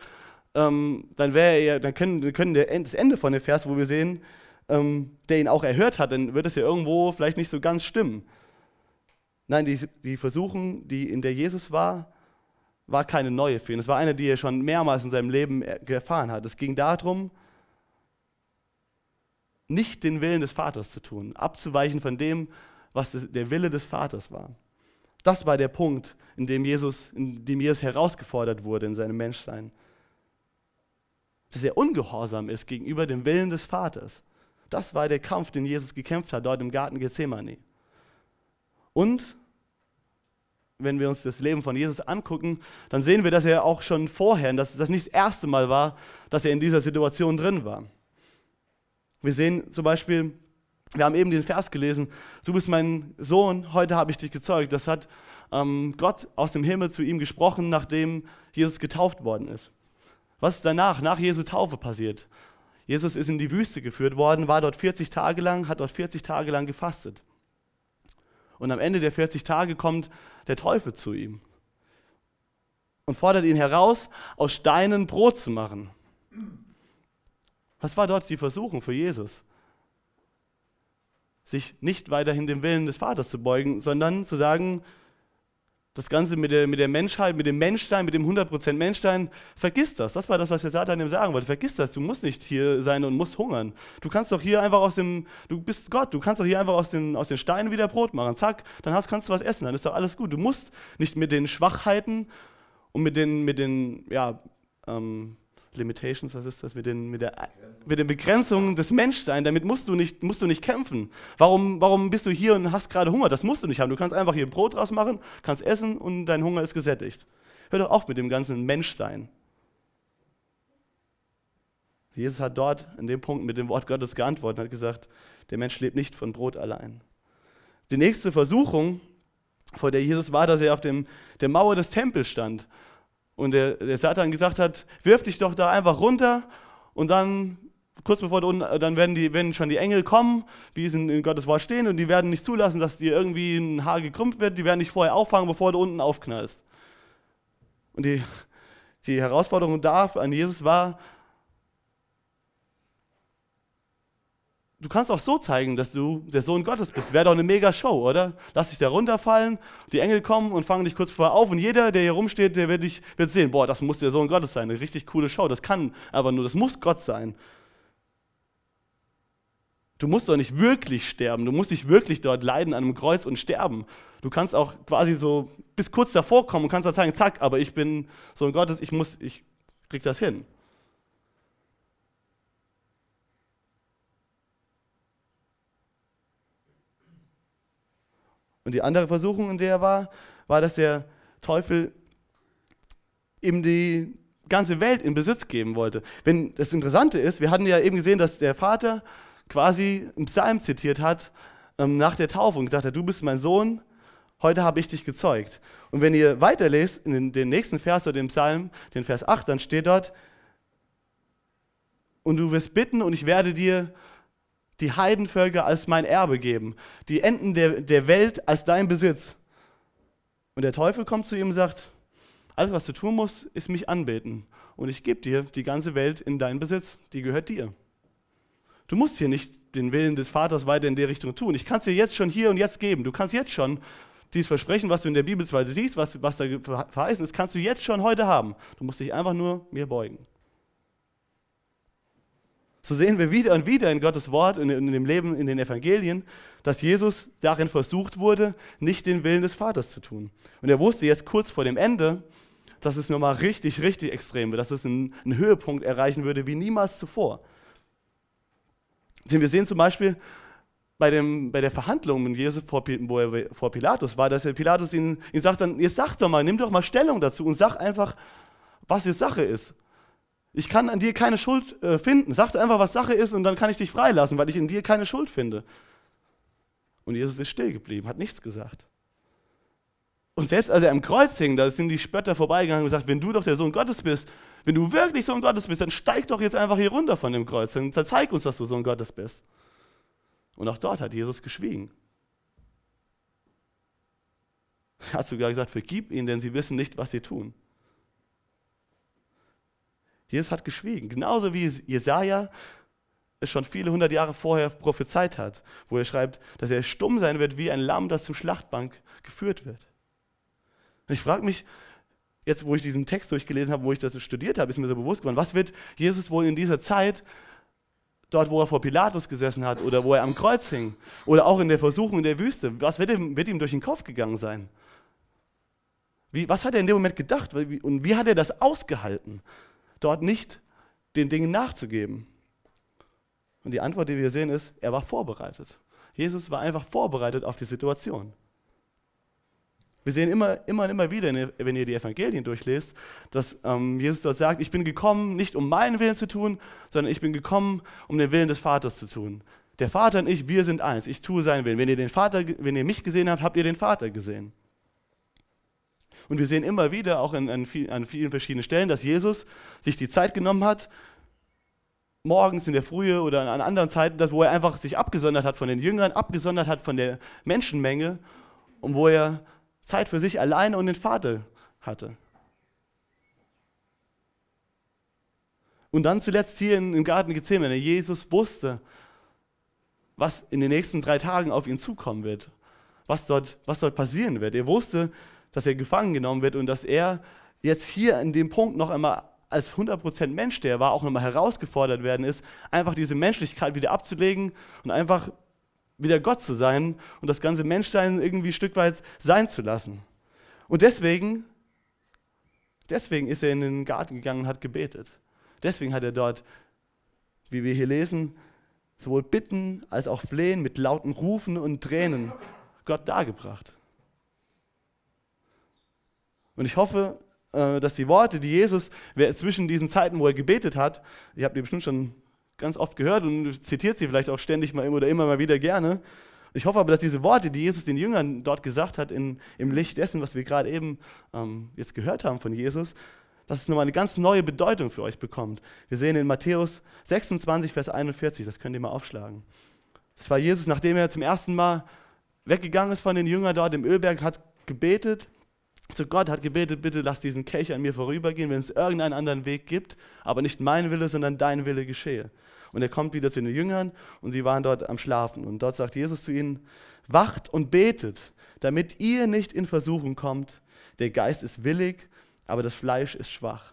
ähm, dann wäre er, dann können, können der, das Ende von dem Vers, wo wir sehen, ähm, der ihn auch erhört hat, dann wird es ja irgendwo vielleicht nicht so ganz stimmen. Nein, die, die Versuchung, die in der Jesus war, war keine neue für ihn. Es war eine, die er schon mehrmals in seinem Leben erfahren hat. Es ging darum, nicht den Willen des Vaters zu tun, abzuweichen von dem, was der Wille des Vaters war. Das war der Punkt, in dem Jesus, in dem Jesus herausgefordert wurde in seinem Menschsein. Dass er ungehorsam ist gegenüber dem Willen des Vaters. Das war der Kampf, den Jesus gekämpft hat dort im Garten Gethsemane. Und wenn wir uns das Leben von Jesus angucken, dann sehen wir, dass er auch schon vorher, dass das nicht das erste Mal war, dass er in dieser Situation drin war. Wir sehen zum Beispiel, wir haben eben den Vers gelesen, du bist mein Sohn, heute habe ich dich gezeugt. Das hat ähm, Gott aus dem Himmel zu ihm gesprochen, nachdem Jesus getauft worden ist. Was ist danach, nach Jesu Taufe passiert? Jesus ist in die Wüste geführt worden, war dort 40 Tage lang, hat dort 40 Tage lang gefastet. Und am Ende der 40 Tage kommt der Teufel zu ihm und fordert ihn heraus, aus Steinen Brot zu machen. Was war dort die Versuchung für Jesus? Sich nicht weiterhin dem Willen des Vaters zu beugen, sondern zu sagen, das Ganze mit der, mit der Menschheit, mit dem Menschsein, mit dem 100% Menschsein, vergiss das. Das war das, was der Satan ihm sagen wollte. Vergiss das, du musst nicht hier sein und musst hungern. Du kannst doch hier einfach aus dem, du bist Gott, du kannst doch hier einfach aus den, aus den Steinen wieder Brot machen. Zack, dann hast, kannst du was essen, dann ist doch alles gut. Du musst nicht mit den Schwachheiten und mit den, mit den ja, ähm, Limitations, was ist das, mit den, mit, der, mit den Begrenzungen des Menschseins, damit musst du nicht, musst du nicht kämpfen. Warum, warum bist du hier und hast gerade Hunger? Das musst du nicht haben. Du kannst einfach hier Brot draus machen, kannst essen und dein Hunger ist gesättigt. Hör doch auf mit dem ganzen Menschsein. Jesus hat dort in dem Punkt mit dem Wort Gottes geantwortet und hat gesagt, der Mensch lebt nicht von Brot allein. Die nächste Versuchung, vor der Jesus war, dass er auf dem, der Mauer des Tempels stand und der, der Satan gesagt hat, wirf dich doch da einfach runter und dann kurz bevor du, dann werden, die, werden schon die Engel kommen, wie es in, in, Gottes Wort stehen, und die werden nicht zulassen, dass dir irgendwie ein Haar gekrümmt wird. Die werden dich vorher auffangen, bevor du unten aufknallst. Und die, die Herausforderung da an Jesus war, du kannst auch so zeigen, dass du der Sohn Gottes bist. Wäre doch eine mega Show, oder? Lass dich da runterfallen, die Engel kommen und fangen dich kurz vorher auf und jeder, der hier rumsteht, der wird, dich, wird sehen, boah, das muss der Sohn Gottes sein. Eine richtig coole Show. Das kann aber nur, das muss Gott sein. Du musst doch nicht wirklich sterben. Du musst nicht wirklich dort leiden an einem Kreuz und sterben. Du kannst auch quasi so bis kurz davor kommen und kannst dann sagen, zack, aber ich bin Sohn Gottes, ich muss, ich krieg das hin. Und die andere Versuchung, in der er war, war, dass der Teufel ihm die ganze Welt in Besitz geben wollte. Wenn das Interessante ist, wir hatten ja eben gesehen, dass der Vater quasi einen Psalm zitiert hat ähm, nach der Taufe und gesagt hat, du bist mein Sohn, heute habe ich dich gezeugt. Und wenn ihr weiterlest in den, den nächsten Vers oder dem Psalm, den Vers 8, dann steht dort, und du wirst bitten und ich werde dir die Heidenvölker als mein Erbe geben, die Enden der, der Welt als dein Besitz. Und der Teufel kommt zu ihm und sagt, alles, was du tun musst, ist mich anbeten. Und ich gebe dir die ganze Welt in deinen Besitz, die gehört dir. Du musst hier nicht den Willen des Vaters weiter in der Richtung tun. Ich kann es dir jetzt schon hier und jetzt geben. Du kannst jetzt schon dieses Versprechen, was du in der Bibel zwar siehst, was, was da verheißen ist, kannst du jetzt schon heute haben. Du musst dich einfach nur mir beugen. So sehen wir wieder und wieder in Gottes Wort und in dem Leben, in den Evangelien, dass Jesus darin versucht wurde, nicht den Willen des Vaters zu tun. Und er wusste jetzt kurz vor dem Ende, dass es nochmal richtig, richtig extrem wird, dass es einen, einen Höhepunkt erreichen würde wie niemals zuvor. Denn wir sehen zum Beispiel bei, dem, bei der Verhandlung mit Jesus vor, wo er vor Pilatus war, dass Pilatus ihn, ihn sagt dann, jetzt sag doch mal, nimm doch mal Stellung dazu und sag einfach, was jetzt Sache ist. Ich kann an dir keine Schuld äh, finden. Sag einfach, was Sache ist und dann kann ich dich freilassen, weil ich in dir keine Schuld finde. Und Jesus ist still geblieben, hat nichts gesagt. Und selbst als er am Kreuz hing, da sind die Spötter vorbeigegangen und gesagt, wenn du doch der Sohn Gottes bist, wenn du wirklich Sohn Gottes bist, dann steig doch jetzt einfach hier runter von dem Kreuz, dann zeig uns, dass du Sohn Gottes bist. Und auch dort hat Jesus geschwiegen. Er hat sogar gesagt, vergib ihnen, denn sie wissen nicht, was sie tun. Jesus hat geschwiegen, genauso wie Jesaja es schon viele hundert Jahre vorher prophezeit hat, wo er schreibt, dass er stumm sein wird wie ein Lamm, das zum Schlachtbank geführt wird. Und ich frage mich, jetzt wo ich diesen Text durchgelesen habe, wo ich das studiert habe, ist mir so bewusst geworden, was wird Jesus wohl in dieser Zeit, dort wo er vor Pilatus gesessen hat oder wo er am Kreuz hing oder auch in der Versuchung in der Wüste, was wird ihm, wird ihm durch den Kopf gegangen sein? Wie, was hat er in dem Moment gedacht und wie hat er das ausgehalten, dort nicht den Dingen nachzugeben? Und die Antwort, die wir sehen, ist, er war vorbereitet. Jesus war einfach vorbereitet auf die Situation. Wir sehen immer, immer und immer wieder, wenn ihr die Evangelien durchlest, dass ähm, Jesus dort sagt, ich bin gekommen, nicht um meinen Willen zu tun, sondern ich bin gekommen, um den Willen des Vaters zu tun. Der Vater und ich, wir sind eins. Ich tue seinen Willen. Wenn ihr, den Vater, wenn ihr mich gesehen habt, habt ihr den Vater gesehen. Und wir sehen immer wieder, auch in, an, viel, an vielen verschiedenen Stellen, dass Jesus sich die Zeit genommen hat, morgens in der Frühe oder an anderen Zeiten, wo er einfach sich abgesondert hat von den Jüngern, abgesondert hat von der Menschenmenge und wo er Zeit für sich alleine und den Vater hatte. Und dann zuletzt hier im Garten Gethsemane, Jesus wusste, was in den nächsten drei Tagen auf ihn zukommen wird, was dort, was dort passieren wird. Er wusste, dass er gefangen genommen wird und dass er jetzt hier in dem Punkt noch einmal als 100% Mensch, der war, auch nochmal herausgefordert werden ist, einfach diese Menschlichkeit wieder abzulegen und einfach wieder Gott zu sein und das ganze Menschsein irgendwie ein Stück weit sein zu lassen. Und deswegen, deswegen ist er in den Garten gegangen und hat gebetet. Deswegen hat er dort, wie wir hier lesen, sowohl Bitten als auch Flehen mit lauten Rufen und Tränen Gott dargebracht. Und ich hoffe, äh, dass die Worte, die Jesus zwischen diesen Zeiten, wo er gebetet hat, ihr habt die bestimmt schon ganz oft gehört und zitiert sie vielleicht auch ständig mal oder immer mal wieder gerne. Ich hoffe aber, dass diese Worte, die Jesus den Jüngern dort gesagt hat, in, im Licht dessen, was wir gerade eben ähm, jetzt gehört haben von Jesus, dass es nochmal eine ganz neue Bedeutung für euch bekommt. Wir sehen in Matthäus 26, Vers 41, das könnt ihr mal aufschlagen. Das war Jesus, nachdem er zum ersten Mal weggegangen ist von den Jüngern dort im Ölberg, hat gebetet zu Gott, hat gebetet, bitte lass diesen Kelch an mir vorübergehen, wenn es irgendeinen anderen Weg gibt, aber nicht mein Wille, sondern dein Wille geschehe. Und er kommt wieder zu den Jüngern und sie waren dort am Schlafen. Und dort sagt Jesus zu ihnen, wacht und betet, damit ihr nicht in Versuchung kommt. Der Geist ist willig, aber das Fleisch ist schwach.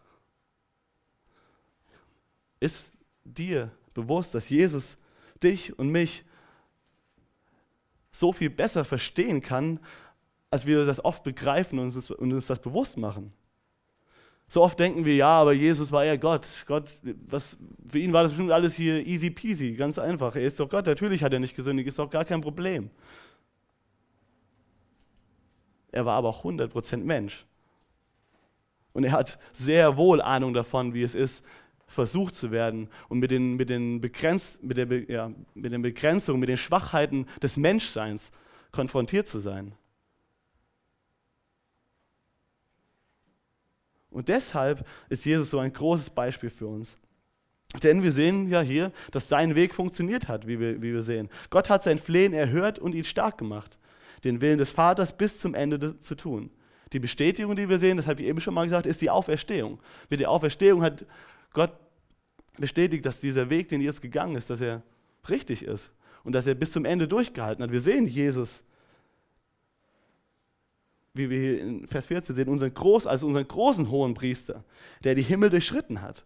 Ist dir bewusst, dass Jesus dich und mich so viel besser verstehen kann, als wir das oft begreifen und uns, und uns das bewusst machen. So oft denken wir, ja, aber Jesus war ja Gott. Gott, was, für ihn war das bestimmt alles hier easy peasy, ganz einfach. Er ist doch Gott, natürlich hat er nicht gesündigt, ist doch gar kein Problem. Er war aber auch 100% Mensch. Und er hat sehr wohl Ahnung davon, wie es ist, versucht zu werden und mit den, mit den, Begrenz, mit der, ja, mit den Begrenzungen, mit den Schwachheiten des Menschseins konfrontiert zu sein. Und deshalb ist Jesus so ein großes Beispiel für uns. Denn wir sehen ja hier, dass sein Weg funktioniert hat, wie wir, wie wir sehen. Gott hat sein Flehen erhört und ihn stark gemacht, den Willen des Vaters bis zum Ende zu tun. Die Bestätigung, die wir sehen, das habe ich eben schon mal gesagt, ist die Auferstehung. Mit der Auferstehung hat Gott bestätigt, dass dieser Weg, den Jesus gegangen ist, dass er richtig ist und dass er bis zum Ende durchgehalten hat. Wir sehen Jesus wie wir hier in Vers 14 sehen, unseren Groß, also unseren großen hohen Priester, der die Himmel durchschritten hat.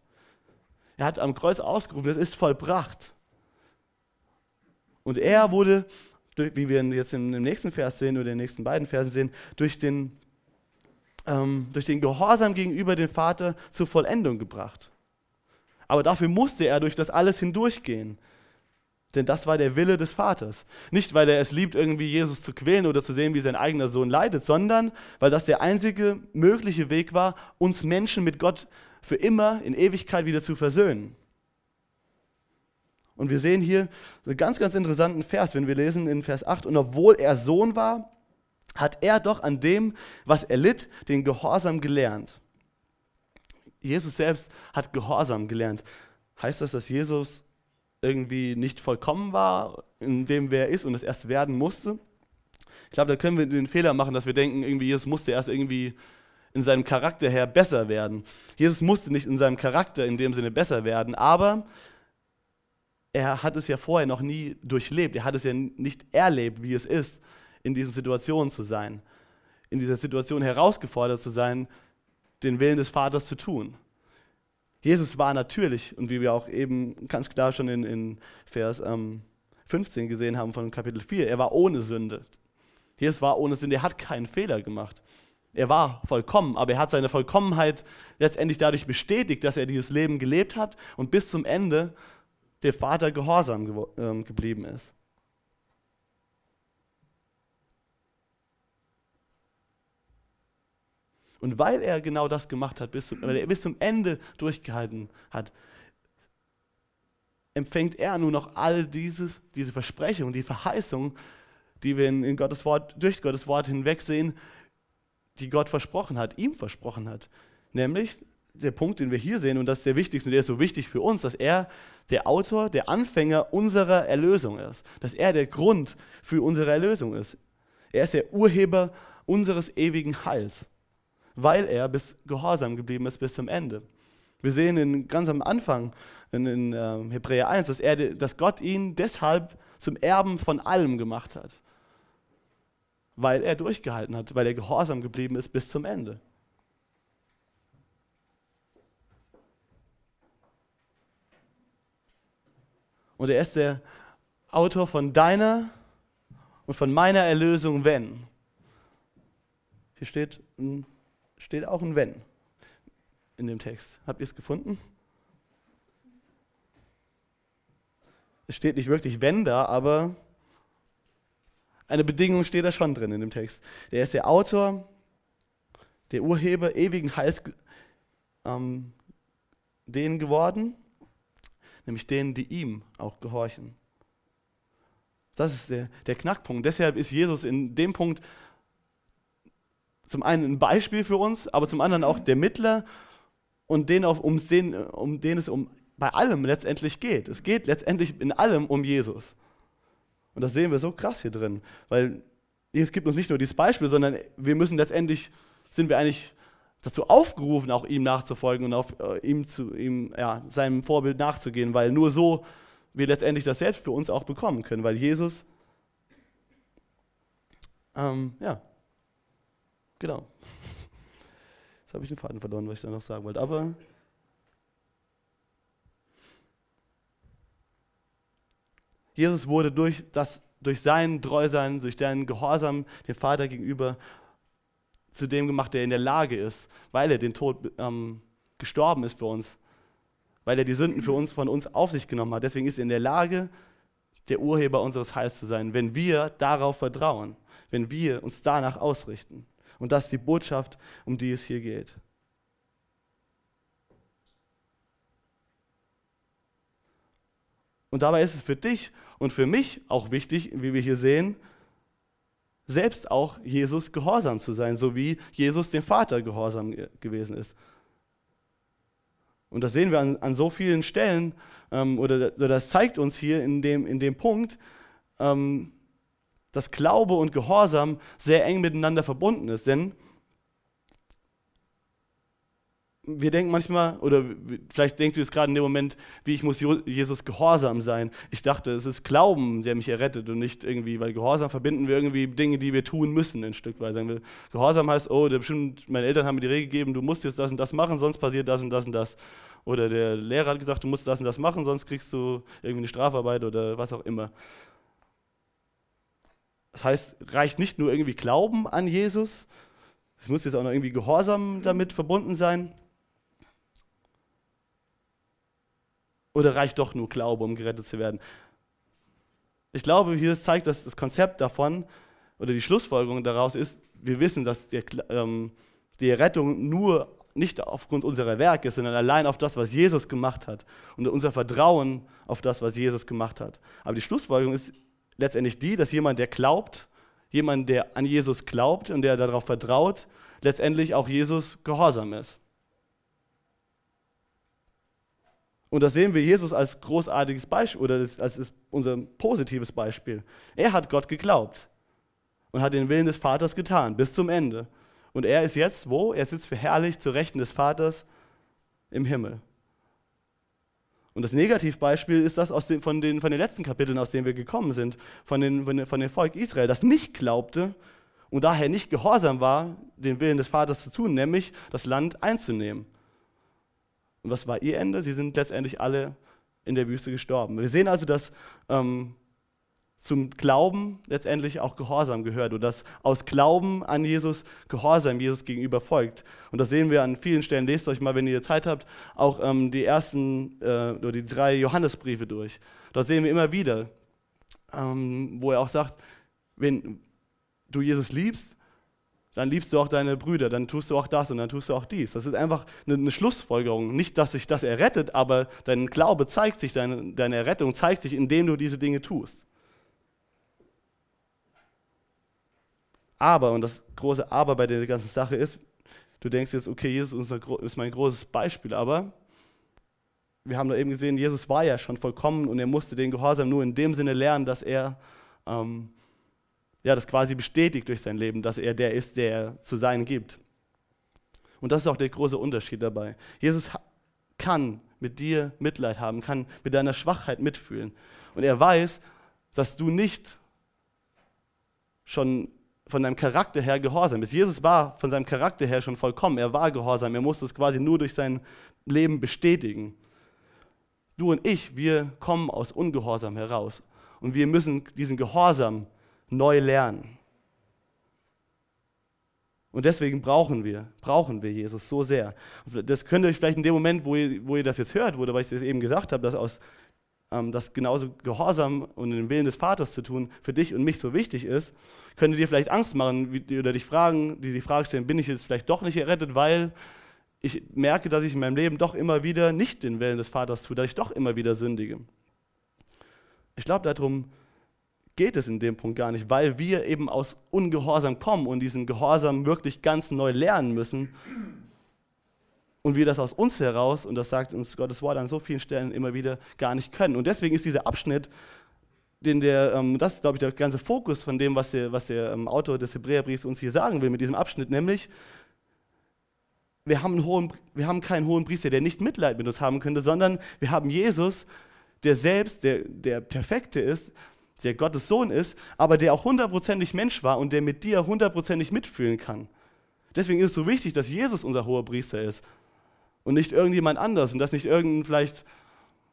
Er hat am Kreuz ausgerufen, es ist vollbracht. Und er wurde, wie wir jetzt im nächsten Vers sehen oder in den nächsten beiden Versen sehen, durch den, ähm, durch den Gehorsam gegenüber dem Vater zur Vollendung gebracht. Aber dafür musste er durch das alles hindurchgehen. Denn das war der Wille des Vaters. Nicht, weil er es liebt, irgendwie Jesus zu quälen oder zu sehen, wie sein eigener Sohn leidet, sondern weil das der einzige mögliche Weg war, uns Menschen mit Gott für immer in Ewigkeit wieder zu versöhnen. Und wir sehen hier einen ganz, ganz interessanten Vers, wenn wir lesen in Vers 8, und obwohl er Sohn war, hat er doch an dem, was er litt, den Gehorsam gelernt. Jesus selbst hat Gehorsam gelernt. Heißt das, dass Jesus irgendwie nicht vollkommen war, in dem wer ist und es erst werden musste? Ich glaube, da können wir den Fehler machen, dass wir denken, irgendwie Jesus musste erst irgendwie in seinem Charakter her besser werden. Jesus musste nicht in seinem Charakter in dem Sinne besser werden, aber er hat es ja vorher noch nie durchlebt. Er hat es ja nicht erlebt, wie es ist, in diesen Situationen zu sein, in dieser Situation herausgefordert zu sein, den Willen des Vaters zu tun. Jesus war natürlich, und wie wir auch eben ganz klar schon in, in Vers ähm, 15 gesehen haben von Kapitel 4, er war ohne Sünde. Jesus war ohne Sünde, er hat keinen Fehler gemacht. Er war vollkommen, aber er hat seine Vollkommenheit letztendlich dadurch bestätigt, dass er dieses Leben gelebt hat und bis zum Ende der Vater gehorsam ge äh, geblieben ist. Und weil er genau das gemacht hat, bis zum, weil er bis zum Ende durchgehalten hat, empfängt er nun noch all dieses, diese Versprechungen, die Verheißungen, die wir in, Gottes Wort, durch Gottes Wort hinweg sehen, die Gott versprochen hat, ihm versprochen hat. Nämlich der Punkt, den wir hier sehen, und das ist der wichtigste, und der ist so wichtig für uns, dass er der Autor, der Anfänger unserer Erlösung ist. Dass er der Grund für unsere Erlösung ist. Er ist der Urheber unseres ewigen Heils weil er bis gehorsam geblieben ist bis zum Ende. Wir sehen in, ganz am Anfang in, in äh, Hebräer 1, dass, er, dass Gott ihn deshalb zum Erben von allem gemacht hat, weil er durchgehalten hat, weil er gehorsam geblieben ist bis zum Ende. Und er ist der Autor von deiner und von meiner Erlösung, wenn. Hier steht ein steht auch ein Wenn in dem Text. Habt ihr es gefunden? Es steht nicht wirklich Wenn da, aber eine Bedingung steht da schon drin in dem Text. Der ist der Autor, der Urheber ewigen Heils ähm, denen geworden, nämlich denen, die ihm auch gehorchen. Das ist der, der Knackpunkt. Deshalb ist Jesus in dem Punkt zum einen ein Beispiel für uns, aber zum anderen auch der Mittler und den, auf, um, den, um den es um, bei allem letztendlich geht. Es geht letztendlich in allem um Jesus. Und das sehen wir so krass hier drin, weil es gibt uns nicht nur dieses Beispiel, sondern wir müssen letztendlich, sind wir eigentlich dazu aufgerufen, auch ihm nachzufolgen und auf äh, ihm zu, ihm, ja, seinem Vorbild nachzugehen, weil nur so wir letztendlich das selbst für uns auch bekommen können, weil Jesus ähm, ja, Genau. Jetzt habe ich den Faden verloren, was ich da noch sagen wollte. Aber Jesus wurde durch, das, durch sein Treusein, durch seinen Gehorsam dem Vater gegenüber zu dem gemacht, der in der Lage ist, weil er den Tod ähm, gestorben ist für uns, weil er die Sünden für uns von uns auf sich genommen hat. Deswegen ist er in der Lage, der Urheber unseres Heils zu sein, wenn wir darauf vertrauen, wenn wir uns danach ausrichten. Und das ist die Botschaft, um die es hier geht. Und dabei ist es für dich und für mich auch wichtig, wie wir hier sehen, selbst auch Jesus gehorsam zu sein, so wie Jesus dem Vater gehorsam gewesen ist. Und das sehen wir an, an so vielen Stellen, ähm, oder, oder, das zeigt uns hier in dem, in dem Punkt, ähm, dass Glaube und Gehorsam sehr eng miteinander verbunden ist. Denn wir denken manchmal, oder vielleicht denkst du jetzt gerade in dem Moment, wie ich muss Jesus gehorsam sein. Ich dachte, es ist Glauben, der mich errettet und nicht irgendwie, weil Gehorsam verbinden wir irgendwie Dinge, die wir tun müssen, ein Stück weit. Sagen wir, Gehorsam heißt, oh, bestimmt, meine Eltern haben mir die Regel gegeben, du musst jetzt das und das machen, sonst passiert das und das und das. Oder der Lehrer hat gesagt, du musst das und das machen, sonst kriegst du irgendwie eine Strafarbeit oder was auch immer. Das heißt, reicht nicht nur irgendwie Glauben an Jesus, es muss jetzt auch noch irgendwie Gehorsam damit verbunden sein. Oder reicht doch nur Glaube, um gerettet zu werden? Ich glaube, hier zeigt, dass das Konzept davon oder die Schlussfolgerung daraus ist, wir wissen, dass die, ähm, die Rettung nur nicht aufgrund unserer Werke ist, sondern allein auf das, was Jesus gemacht hat und unser Vertrauen auf das, was Jesus gemacht hat. Aber die Schlussfolgerung ist letztendlich die, dass jemand, der glaubt, jemand, der an Jesus glaubt und der darauf vertraut, letztendlich auch Jesus gehorsam ist. Und das sehen wir Jesus als großartiges Beispiel oder als unser positives Beispiel. Er hat Gott geglaubt und hat den Willen des Vaters getan bis zum Ende. Und er ist jetzt wo? Er sitzt verherrlicht zu Rechten des Vaters im Himmel. Und das Negativbeispiel ist das aus den, von, den, von den letzten Kapiteln, aus denen wir gekommen sind, von, den, von, den, von dem Volk Israel, das nicht glaubte und daher nicht gehorsam war, den Willen des Vaters zu tun, nämlich das Land einzunehmen. Und was war ihr Ende? Sie sind letztendlich alle in der Wüste gestorben. Wir sehen also, dass ähm, zum Glauben letztendlich auch Gehorsam gehört oder dass aus Glauben an Jesus Gehorsam Jesus gegenüber folgt. Und das sehen wir an vielen Stellen. Lest euch mal, wenn ihr Zeit habt, auch ähm, die ersten äh, oder die drei Johannesbriefe durch. Dort sehen wir immer wieder, ähm, wo er auch sagt, wenn du Jesus liebst, dann liebst du auch deine Brüder, dann tust du auch das und dann tust du auch dies. Das ist einfach eine, eine Schlussfolgerung. Nicht, dass sich das errettet, aber dein Glaube zeigt sich, deine, deine Errettung zeigt sich, indem du diese Dinge tust. Aber, und das große Aber bei der ganzen Sache ist, du denkst jetzt, okay, Jesus ist mein großes Beispiel, aber wir haben da eben gesehen, Jesus war ja schon vollkommen und er musste den Gehorsam nur in dem Sinne lernen, dass er ähm, ja, das quasi bestätigt durch sein Leben, dass er der ist, der er zu sein gibt. Und das ist auch der große Unterschied dabei. Jesus kann mit dir Mitleid haben, kann mit deiner Schwachheit mitfühlen. Und er weiß, dass du nicht schon von deinem Charakter her gehorsam bist. Jesus war von seinem Charakter her schon vollkommen. Er war gehorsam. Er musste es quasi nur durch sein Leben bestätigen. Du und ich, wir kommen aus Ungehorsam heraus. Und wir müssen diesen Gehorsam neu lernen. Und deswegen brauchen wir, brauchen wir Jesus so sehr. Das könnt ihr euch vielleicht in dem Moment, wo ihr, wo ihr das jetzt hört, oder weil ich das eben gesagt habe, dass aus ähm, das genauso Gehorsam und den Willen des Vaters zu tun für dich und mich so wichtig ist, könnte dir vielleicht Angst machen oder dich fragen, die die Frage stellen, bin ich jetzt vielleicht doch nicht errettet, weil ich merke, dass ich in meinem Leben doch immer wieder nicht den Willen des Vaters tue, dass ich doch immer wieder sündige. Ich glaube, darum geht es in dem Punkt gar nicht, weil wir eben aus Ungehorsam kommen und diesen Gehorsam wirklich ganz neu lernen müssen. Und wir das aus uns heraus, und das sagt uns Gottes Wort an so vielen Stellen immer wieder, gar nicht können. Und deswegen ist dieser Abschnitt, den der, ähm, das ist, glaube ich, der ganze Fokus von dem, was der, was der ähm, Autor des Hebräerbriefs uns hier sagen will mit diesem Abschnitt, nämlich, wir haben, hohen, wir haben keinen hohen Priester, der nicht Mitleid mit uns haben könnte, sondern wir haben Jesus, der selbst, der, der Perfekte ist, der Gottes Sohn ist, aber der auch hundertprozentig Mensch war und der mit dir hundertprozentig mitfühlen kann. Deswegen ist es so wichtig, dass Jesus unser hoher Priester ist und nicht irgendjemand anders und dass nicht irgendein vielleicht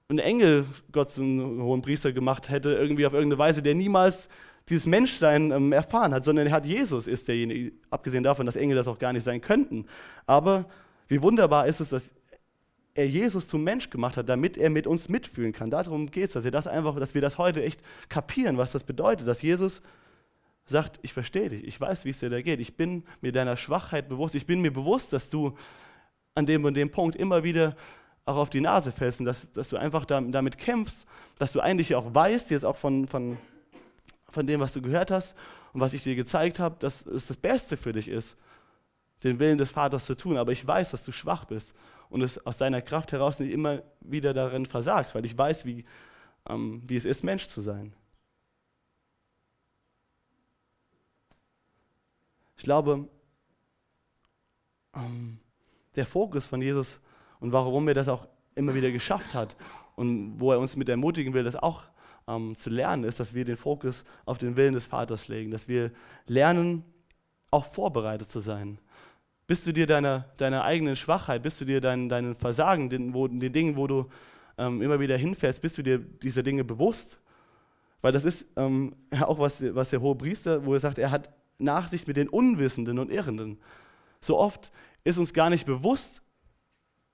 ein Engel Gott zum hohen Priester gemacht hätte, irgendwie auf irgendeine Weise, der niemals dieses Menschsein ähm, erfahren hat, sondern er hat Jesus ist derjenige, abgesehen davon, dass Engel das auch gar nicht sein könnten. Aber wie wunderbar ist es, dass er Jesus zum Mensch gemacht hat, damit er mit uns mitfühlen kann. Darum geht es, dass, das dass wir das heute echt kapieren, was das bedeutet, dass Jesus sagt, ich verstehe dich, ich weiß, wie es dir da geht, ich bin mir deiner Schwachheit bewusst, ich bin mir bewusst, dass du an dem und dem Punkt immer wieder auch auf die Nase fällst und dass, dass du einfach damit kämpfst, dass du eigentlich auch weißt, jetzt auch von, von, von dem, was du gehört hast und was ich dir gezeigt habe, dass es das Beste für dich ist, den Willen des Vaters zu tun. Aber ich weiß, dass du schwach bist und es aus seiner Kraft heraus nicht immer wieder darin versagst, weil ich weiß, wie, ähm, wie es ist, Mensch zu sein. Ich glaube, ähm, der Fokus von Jesus und warum er das auch immer wieder geschafft hat und wo er uns mit ermutigen will, das auch ähm, zu lernen, ist, dass wir den Fokus auf den Willen des Vaters legen, dass wir lernen, auch vorbereitet zu sein. Bist du dir deiner, deiner eigenen Schwachheit, bist du dir dein, deinen Versagen, den, wo, den Dingen, wo du ähm, immer wieder hinfällst, bist du dir dieser Dinge bewusst? Weil das ist ähm, auch was, was der hohe Priester, wo er sagt, er hat Nachsicht mit den Unwissenden und Irrenden. So oft ist uns gar nicht bewusst,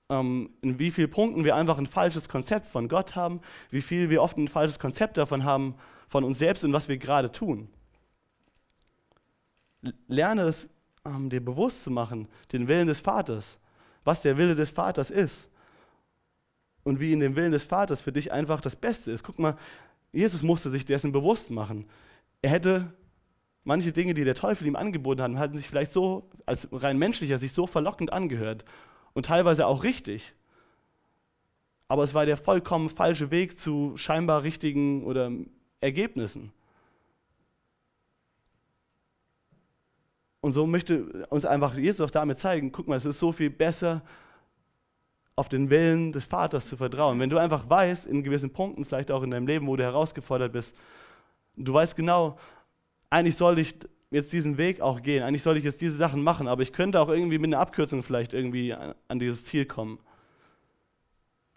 ähm, in wie vielen Punkten wir einfach ein falsches Konzept von Gott haben, wie viel wir oft ein falsches Konzept davon haben, von uns selbst und was wir gerade tun. Lerne es ähm, dir bewusst zu machen, den Willen des Vaters, was der Wille des Vaters ist und wie in dem Willen des Vaters für dich einfach das Beste ist. Guck mal, Jesus musste sich dessen bewusst machen. Er hätte manche Dinge, die der Teufel ihm angeboten hat, hatten sich vielleicht so, als rein menschlicher, sich so verlockend angehört und teilweise auch richtig. Aber es war der vollkommen falsche Weg zu scheinbar richtigen oder Ergebnissen. Und so möchte uns einfach Jesus auch damit zeigen, guck mal, es ist so viel besser, auf den Willen des Vaters zu vertrauen. Wenn du einfach weißt, in gewissen Punkten, vielleicht auch in deinem Leben, wo du herausgefordert bist, du weißt genau, eigentlich soll ich jetzt diesen Weg auch gehen. Eigentlich soll ich jetzt diese Sachen machen, aber ich könnte auch irgendwie mit einer Abkürzung vielleicht irgendwie an, dieses Ziel kommen.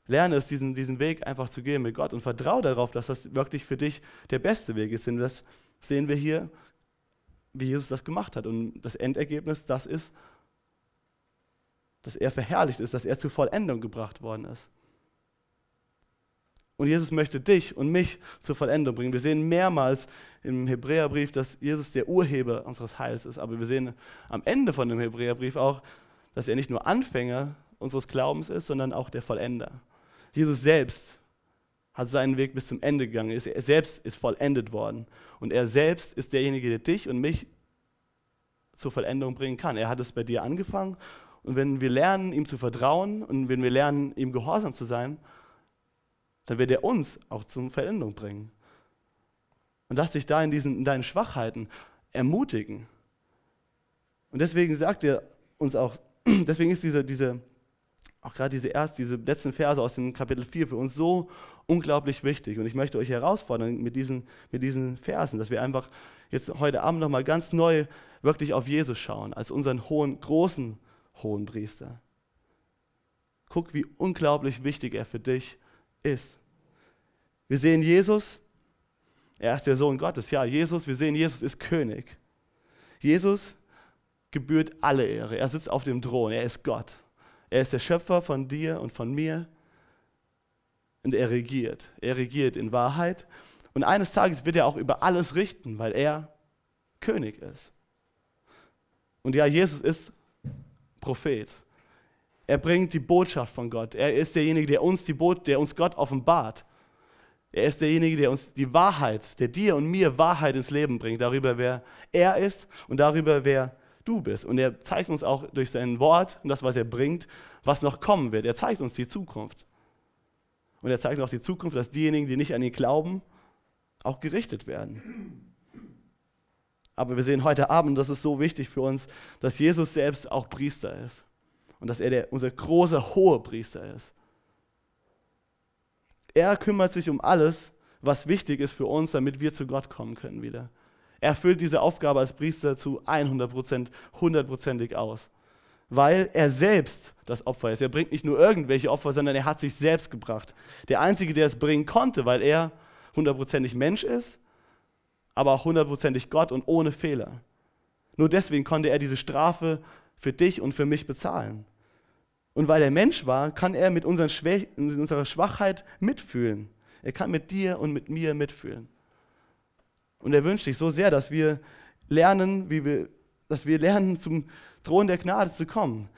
Lerne es, diesen, diesen Weg einfach zu gehen mit Gott und vertraue darauf, dass das wirklich für dich der beste Weg ist. Denn das sehen wir hier, wie Jesus das gemacht hat. Und das Endergebnis, das ist, dass er verherrlicht ist, dass er zur Vollendung gebracht worden ist. Und Jesus möchte dich und mich zur Vollendung bringen. Wir sehen mehrmals im Hebräerbrief, dass Jesus der Urheber unseres Heils ist. Aber wir sehen am Ende von dem Hebräerbrief auch, dass er nicht nur Anfänger unseres Glaubens ist, sondern auch der Vollender. Jesus selbst hat seinen Weg bis zum Ende gegangen. Er selbst ist vollendet worden. Und er selbst ist derjenige, der dich und mich zur Vollendung bringen kann. Er hat es bei dir angefangen. Und wenn wir lernen, ihm zu vertrauen und wenn wir lernen, ihm gehorsam zu sein, dann wird er uns auch zur Veränderung bringen. Und lass dich da in, diesen, in deinen Schwachheiten ermutigen. Und deswegen sagt er uns auch, deswegen ist diese, diese auch gerade diese erst, diese letzten Verse aus dem Kapitel 4 für uns so unglaublich wichtig. Und ich möchte euch herausfordern mit diesen, mit diesen Versen, dass wir einfach jetzt heute Abend nochmal ganz neu wirklich auf Jesus schauen, als unseren hohen, großen hohen Priester. Guck, wie unglaublich wichtig er für dich ist. Wir sehen Jesus, er ist der Sohn Gottes. Ja, Jesus, wir sehen, Jesus ist König. Jesus gebührt alle Ehre. Er sitzt auf dem Thron, er ist Gott. Er ist der Schöpfer von dir und von mir. Und er regiert. Er regiert in Wahrheit. Und eines Tages wird er auch über alles richten, weil er König ist. Und ja, Jesus ist Prophet. Er bringt die Botschaft von Gott. Er ist derjenige, der uns, die Bo der uns Gott offenbart. Er ist derjenige, der uns die Wahrheit, der dir und mir Wahrheit ins Leben bringt, darüber, wer er ist und darüber, wer du bist. Und er zeigt uns auch durch sein Wort und das, was er bringt, was noch kommen wird. Er zeigt uns die Zukunft. Und er zeigt auch die Zukunft, dass diejenigen, die nicht an ihn glauben, auch gerichtet werden. Aber wir sehen heute Abend, das ist so wichtig für uns, dass Jesus selbst auch Priester ist. Und dass er der, unser großer hoher Priester ist. Er kümmert sich um alles, was wichtig ist für uns, damit wir zu Gott kommen können wieder. Er erfüllt diese Aufgabe als Priester zu 100%, hundertprozentig aus. Weil er selbst das Opfer ist. Er bringt nicht nur irgendwelche Opfer, sondern er hat sich selbst gebracht. Der Einzige, der es bringen konnte, weil er hundertprozentig Mensch ist aber auch hundertprozentig Gott und ohne Fehler. Nur deswegen konnte er diese Strafe für dich und für mich bezahlen. Und weil er Mensch war, kann er mit, unseren Schwä mit unserer Schwachheit mitfühlen. Er kann mit dir und mit mir mitfühlen. Und er wünscht sich so sehr, dass wir lernen, wie wir, dass wir lernen, zum Thron der Gnade zu kommen.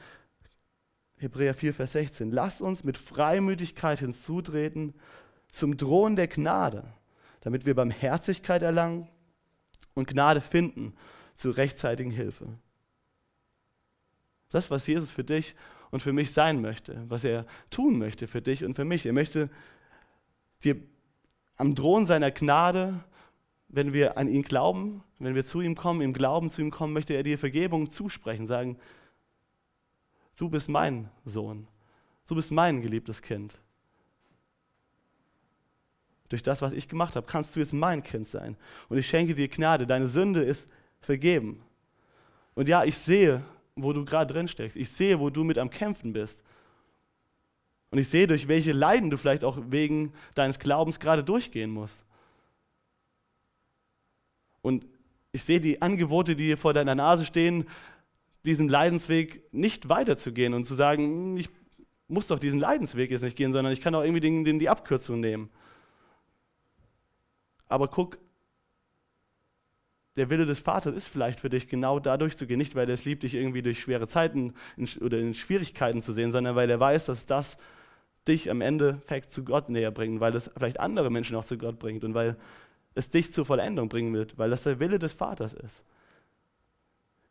Hebräer 4, Vers 16. Lass uns mit Freimütigkeit hinzutreten zum Thron der Gnade damit wir Barmherzigkeit erlangen und Gnade finden zur rechtzeitigen Hilfe. Das, was Jesus für dich und für mich sein möchte, was er tun möchte für dich und für mich. Er möchte dir am Thron seiner Gnade, wenn wir an ihn glauben, wenn wir zu ihm kommen, im Glauben zu ihm kommen, möchte er dir Vergebung zusprechen, sagen, du bist mein Sohn, du bist mein geliebtes Kind. Durch das, was ich gemacht habe, kannst du jetzt mein Kind sein. Und ich schenke dir Gnade, deine Sünde ist vergeben. Und ja, ich sehe, wo du gerade drin steckst. Ich sehe, wo du mit am Kämpfen bist. Und ich sehe, durch welche Leiden du vielleicht auch wegen deines Glaubens gerade durchgehen musst. Und ich sehe die Angebote, die vor deiner Nase stehen, diesen Leidensweg nicht weiterzugehen und zu sagen, hm, ich muss doch diesen Leidensweg jetzt nicht gehen, sondern ich kann auch irgendwie den, den die Abkürzung nehmen. Aber guck, der Wille des Vaters ist vielleicht für dich genau da durchzugehen, nicht weil er es liebt, dich irgendwie durch schwere Zeiten oder in Schwierigkeiten zu sehen, sondern weil er weiß, dass das dich am Endeffekt zu Gott näher bringt, weil es vielleicht andere Menschen auch zu Gott bringt und weil es dich zur Vollendung bringen wird, weil das der Wille des Vaters ist.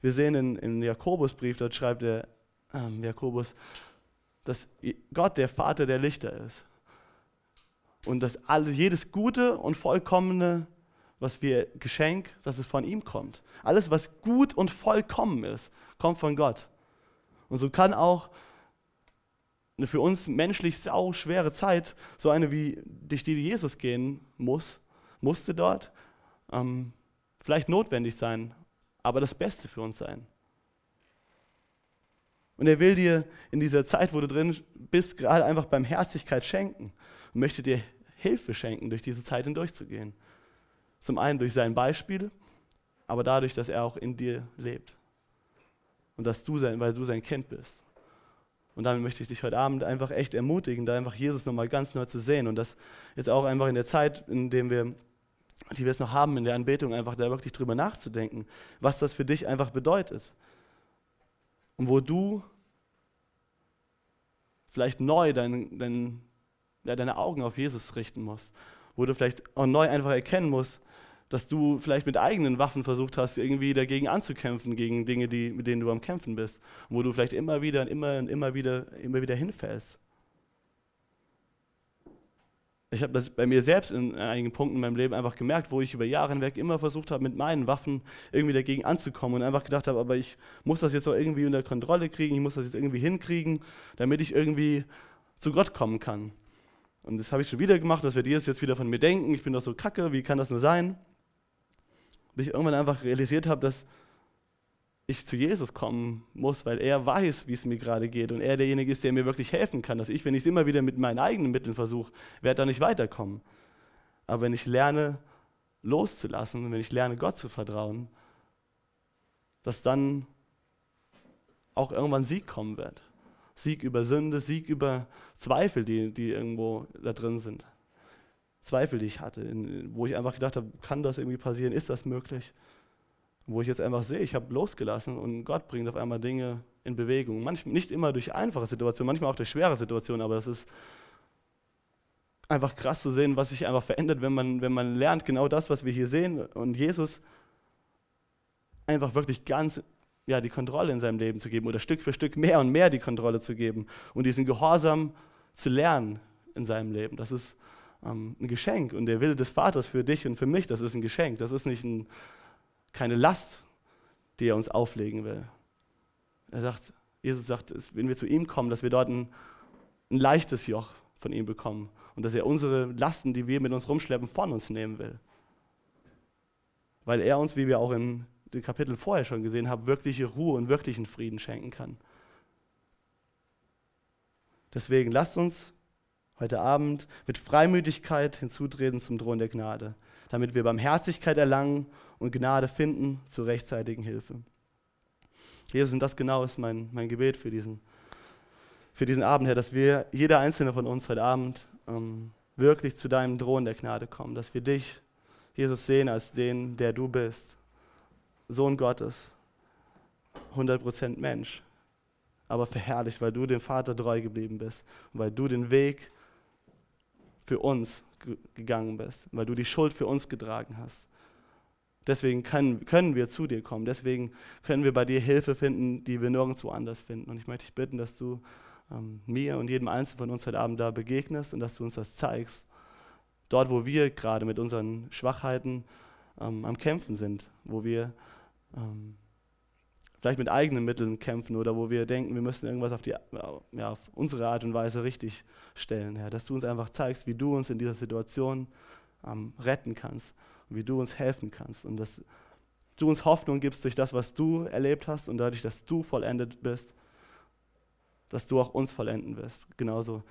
Wir sehen in, in Jakobusbrief, dort schreibt der ähm, Jakobus, dass Gott der Vater der Lichter ist. Und dass alle, jedes Gute und Vollkommene, was wir Geschenk, dass es von ihm kommt. Alles, was gut und vollkommen ist, kommt von Gott. Und so kann auch eine für uns menschlich sau schwere Zeit, so eine wie durch die Jesus gehen muss, musste dort, ähm, vielleicht notwendig sein, aber das Beste für uns sein. Und er will dir in dieser Zeit, wo du drin bist, gerade einfach Barmherzigkeit schenken und möchte dir Hilfe schenken, durch diese Zeit hindurchzugehen. Zum einen durch sein Beispiel, aber dadurch, dass er auch in dir lebt. Und dass du sein, weil du sein Kind bist. Und damit möchte ich dich heute Abend einfach echt ermutigen, da einfach Jesus nochmal ganz neu zu sehen und das jetzt auch einfach in der Zeit, in der wir, die wir jetzt noch haben, in der Anbetung, einfach da wirklich drüber nachzudenken, was das für dich einfach bedeutet. Und wo du vielleicht neu dein, dein, ja, deine Augen auf Jesus richten musst, wo du vielleicht auch neu einfach erkennen musst, dass du vielleicht mit eigenen Waffen versucht hast, irgendwie dagegen anzukämpfen, gegen Dinge, die, mit denen du am Kämpfen bist, wo du vielleicht immer wieder und immer und immer wieder, immer wieder hinfällst. Ich habe das bei mir selbst in einigen Punkten in meinem Leben einfach gemerkt, wo ich über Jahre hinweg immer versucht habe, mit meinen Waffen irgendwie dagegen anzukommen und einfach gedacht habe, aber ich muss das jetzt auch irgendwie unter Kontrolle kriegen, ich muss das jetzt irgendwie hinkriegen, damit ich irgendwie zu Gott kommen kann. Und das habe ich schon wieder gemacht, dass wir die jetzt wieder von mir denken, ich bin doch so kacke, wie kann das nur sein? Bis ich irgendwann einfach realisiert habe, dass ich zu Jesus kommen muss, weil er weiß, wie es mir gerade geht und er derjenige ist, der mir wirklich helfen kann. Dass ich, wenn ich es immer wieder mit meinen eigenen Mitteln versuche, werde da nicht weiterkommen. Aber wenn ich lerne, loszulassen, wenn ich lerne, Gott zu vertrauen, dass dann auch irgendwann Sieg kommen wird. Sieg über Sünde, Sieg über Zweifel, die, die irgendwo da drin sind. Zweifel, die ich hatte, in, wo ich einfach gedacht habe, kann das irgendwie passieren, ist das möglich? Wo ich jetzt einfach sehe, ich habe losgelassen und Gott bringt auf einmal Dinge in Bewegung. Manchmal, nicht immer durch einfache Situationen, manchmal auch durch schwere Situationen, aber es ist einfach krass zu sehen, was sich einfach verändert, wenn man, wenn man lernt, genau das, was wir hier sehen und Jesus einfach wirklich ganz ja, die Kontrolle in seinem Leben zu geben oder Stück für Stück mehr und mehr die Kontrolle zu geben und diesen Gehorsam zu lernen in seinem Leben. Das ist ähm, ein Geschenk. Und der Wille des Vaters für dich und für mich, das ist ein Geschenk. Das ist nicht ein, keine Last, die er uns auflegen will. Er sagt, Jesus sagt, wenn wir zu ihm kommen, dass wir dort ein, ein leichtes Joch von ihm bekommen und dass er unsere Lasten, die wir mit uns rumschleppen, von uns nehmen will. Weil er uns, wie wir auch in den Kapiteln vorher schon gesehen haben, wirkliche Ruhe und wirklichen Frieden schenken kann. Deswegen lasst uns heute Abend mit Freimütigkeit hinzutreten zum Thron der Gnade, damit wir Barmherzigkeit erlangen und Gnade finden zur rechtzeitigen Hilfe. Jesus, und das genau ist mein, mein Gebet für diesen, für diesen Abend, Herr, dass wir, jeder einzelne von uns heute Abend, ähm, wirklich zu deinem Thron der Gnade kommen, dass wir dich, Jesus, sehen als den, der du bist. Sohn Gottes, 100% Mensch, aber verherrlicht, weil du dem Vater treu geblieben bist und weil du den Weg für uns gegangen bist, weil du die Schuld für uns getragen hast. Deswegen können, können wir zu dir kommen. Deswegen können wir bei dir Hilfe finden, die wir nirgendwo anders finden. Und ich möchte dich bitten, dass du ähm, mir und jedem Einzelnen von uns heute Abend da begegnest und dass du uns das zeigst. Dort, wo wir gerade mit unseren Schwachheiten ähm, am Kämpfen sind, wo wir ähm, vielleicht mit eigenen Mitteln kämpfen oder wo wir denken, wir müssen irgendwas auf, die, ja, auf unsere Art und Weise richtig stellen, Herr. Dass du uns einfach zeigst, wie du uns in dieser Situation ähm, retten kannst und wie du uns helfen kannst und dass du uns Hoffnung gibst durch das, was du erlebt hast und dadurch, dass du vollendet bist, dass du auch uns vollenden wirst. Genauso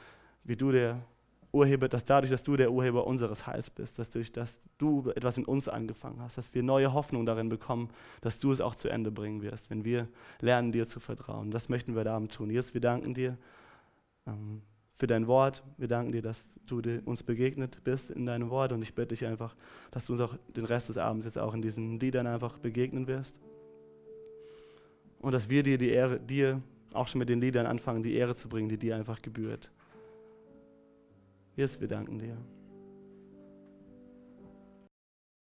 wie du der Urheber, dass dadurch, dass du der Urheber unseres Heils bist, dass durch dass du etwas in uns angefangen hast, dass wir neue Hoffnung darin bekommen, dass du es auch zu Ende bringen wirst, wenn wir lernen, dir zu vertrauen. Das möchten wir da Abend tun. Jesus, wir danken dir ähm, für dein Wort. Wir danken dir, dass du uns begegnet bist in deinem Wort und ich bitte dich einfach, dass du uns auch den Rest des Abends jetzt auch in diesen Liedern einfach begegnen wirst. Und dass wir dir die Ehre, dir auch schon mit den Liedern anfangen, die Ehre zu bringen, die dir einfach gebührt. Jesus, wir danken dir.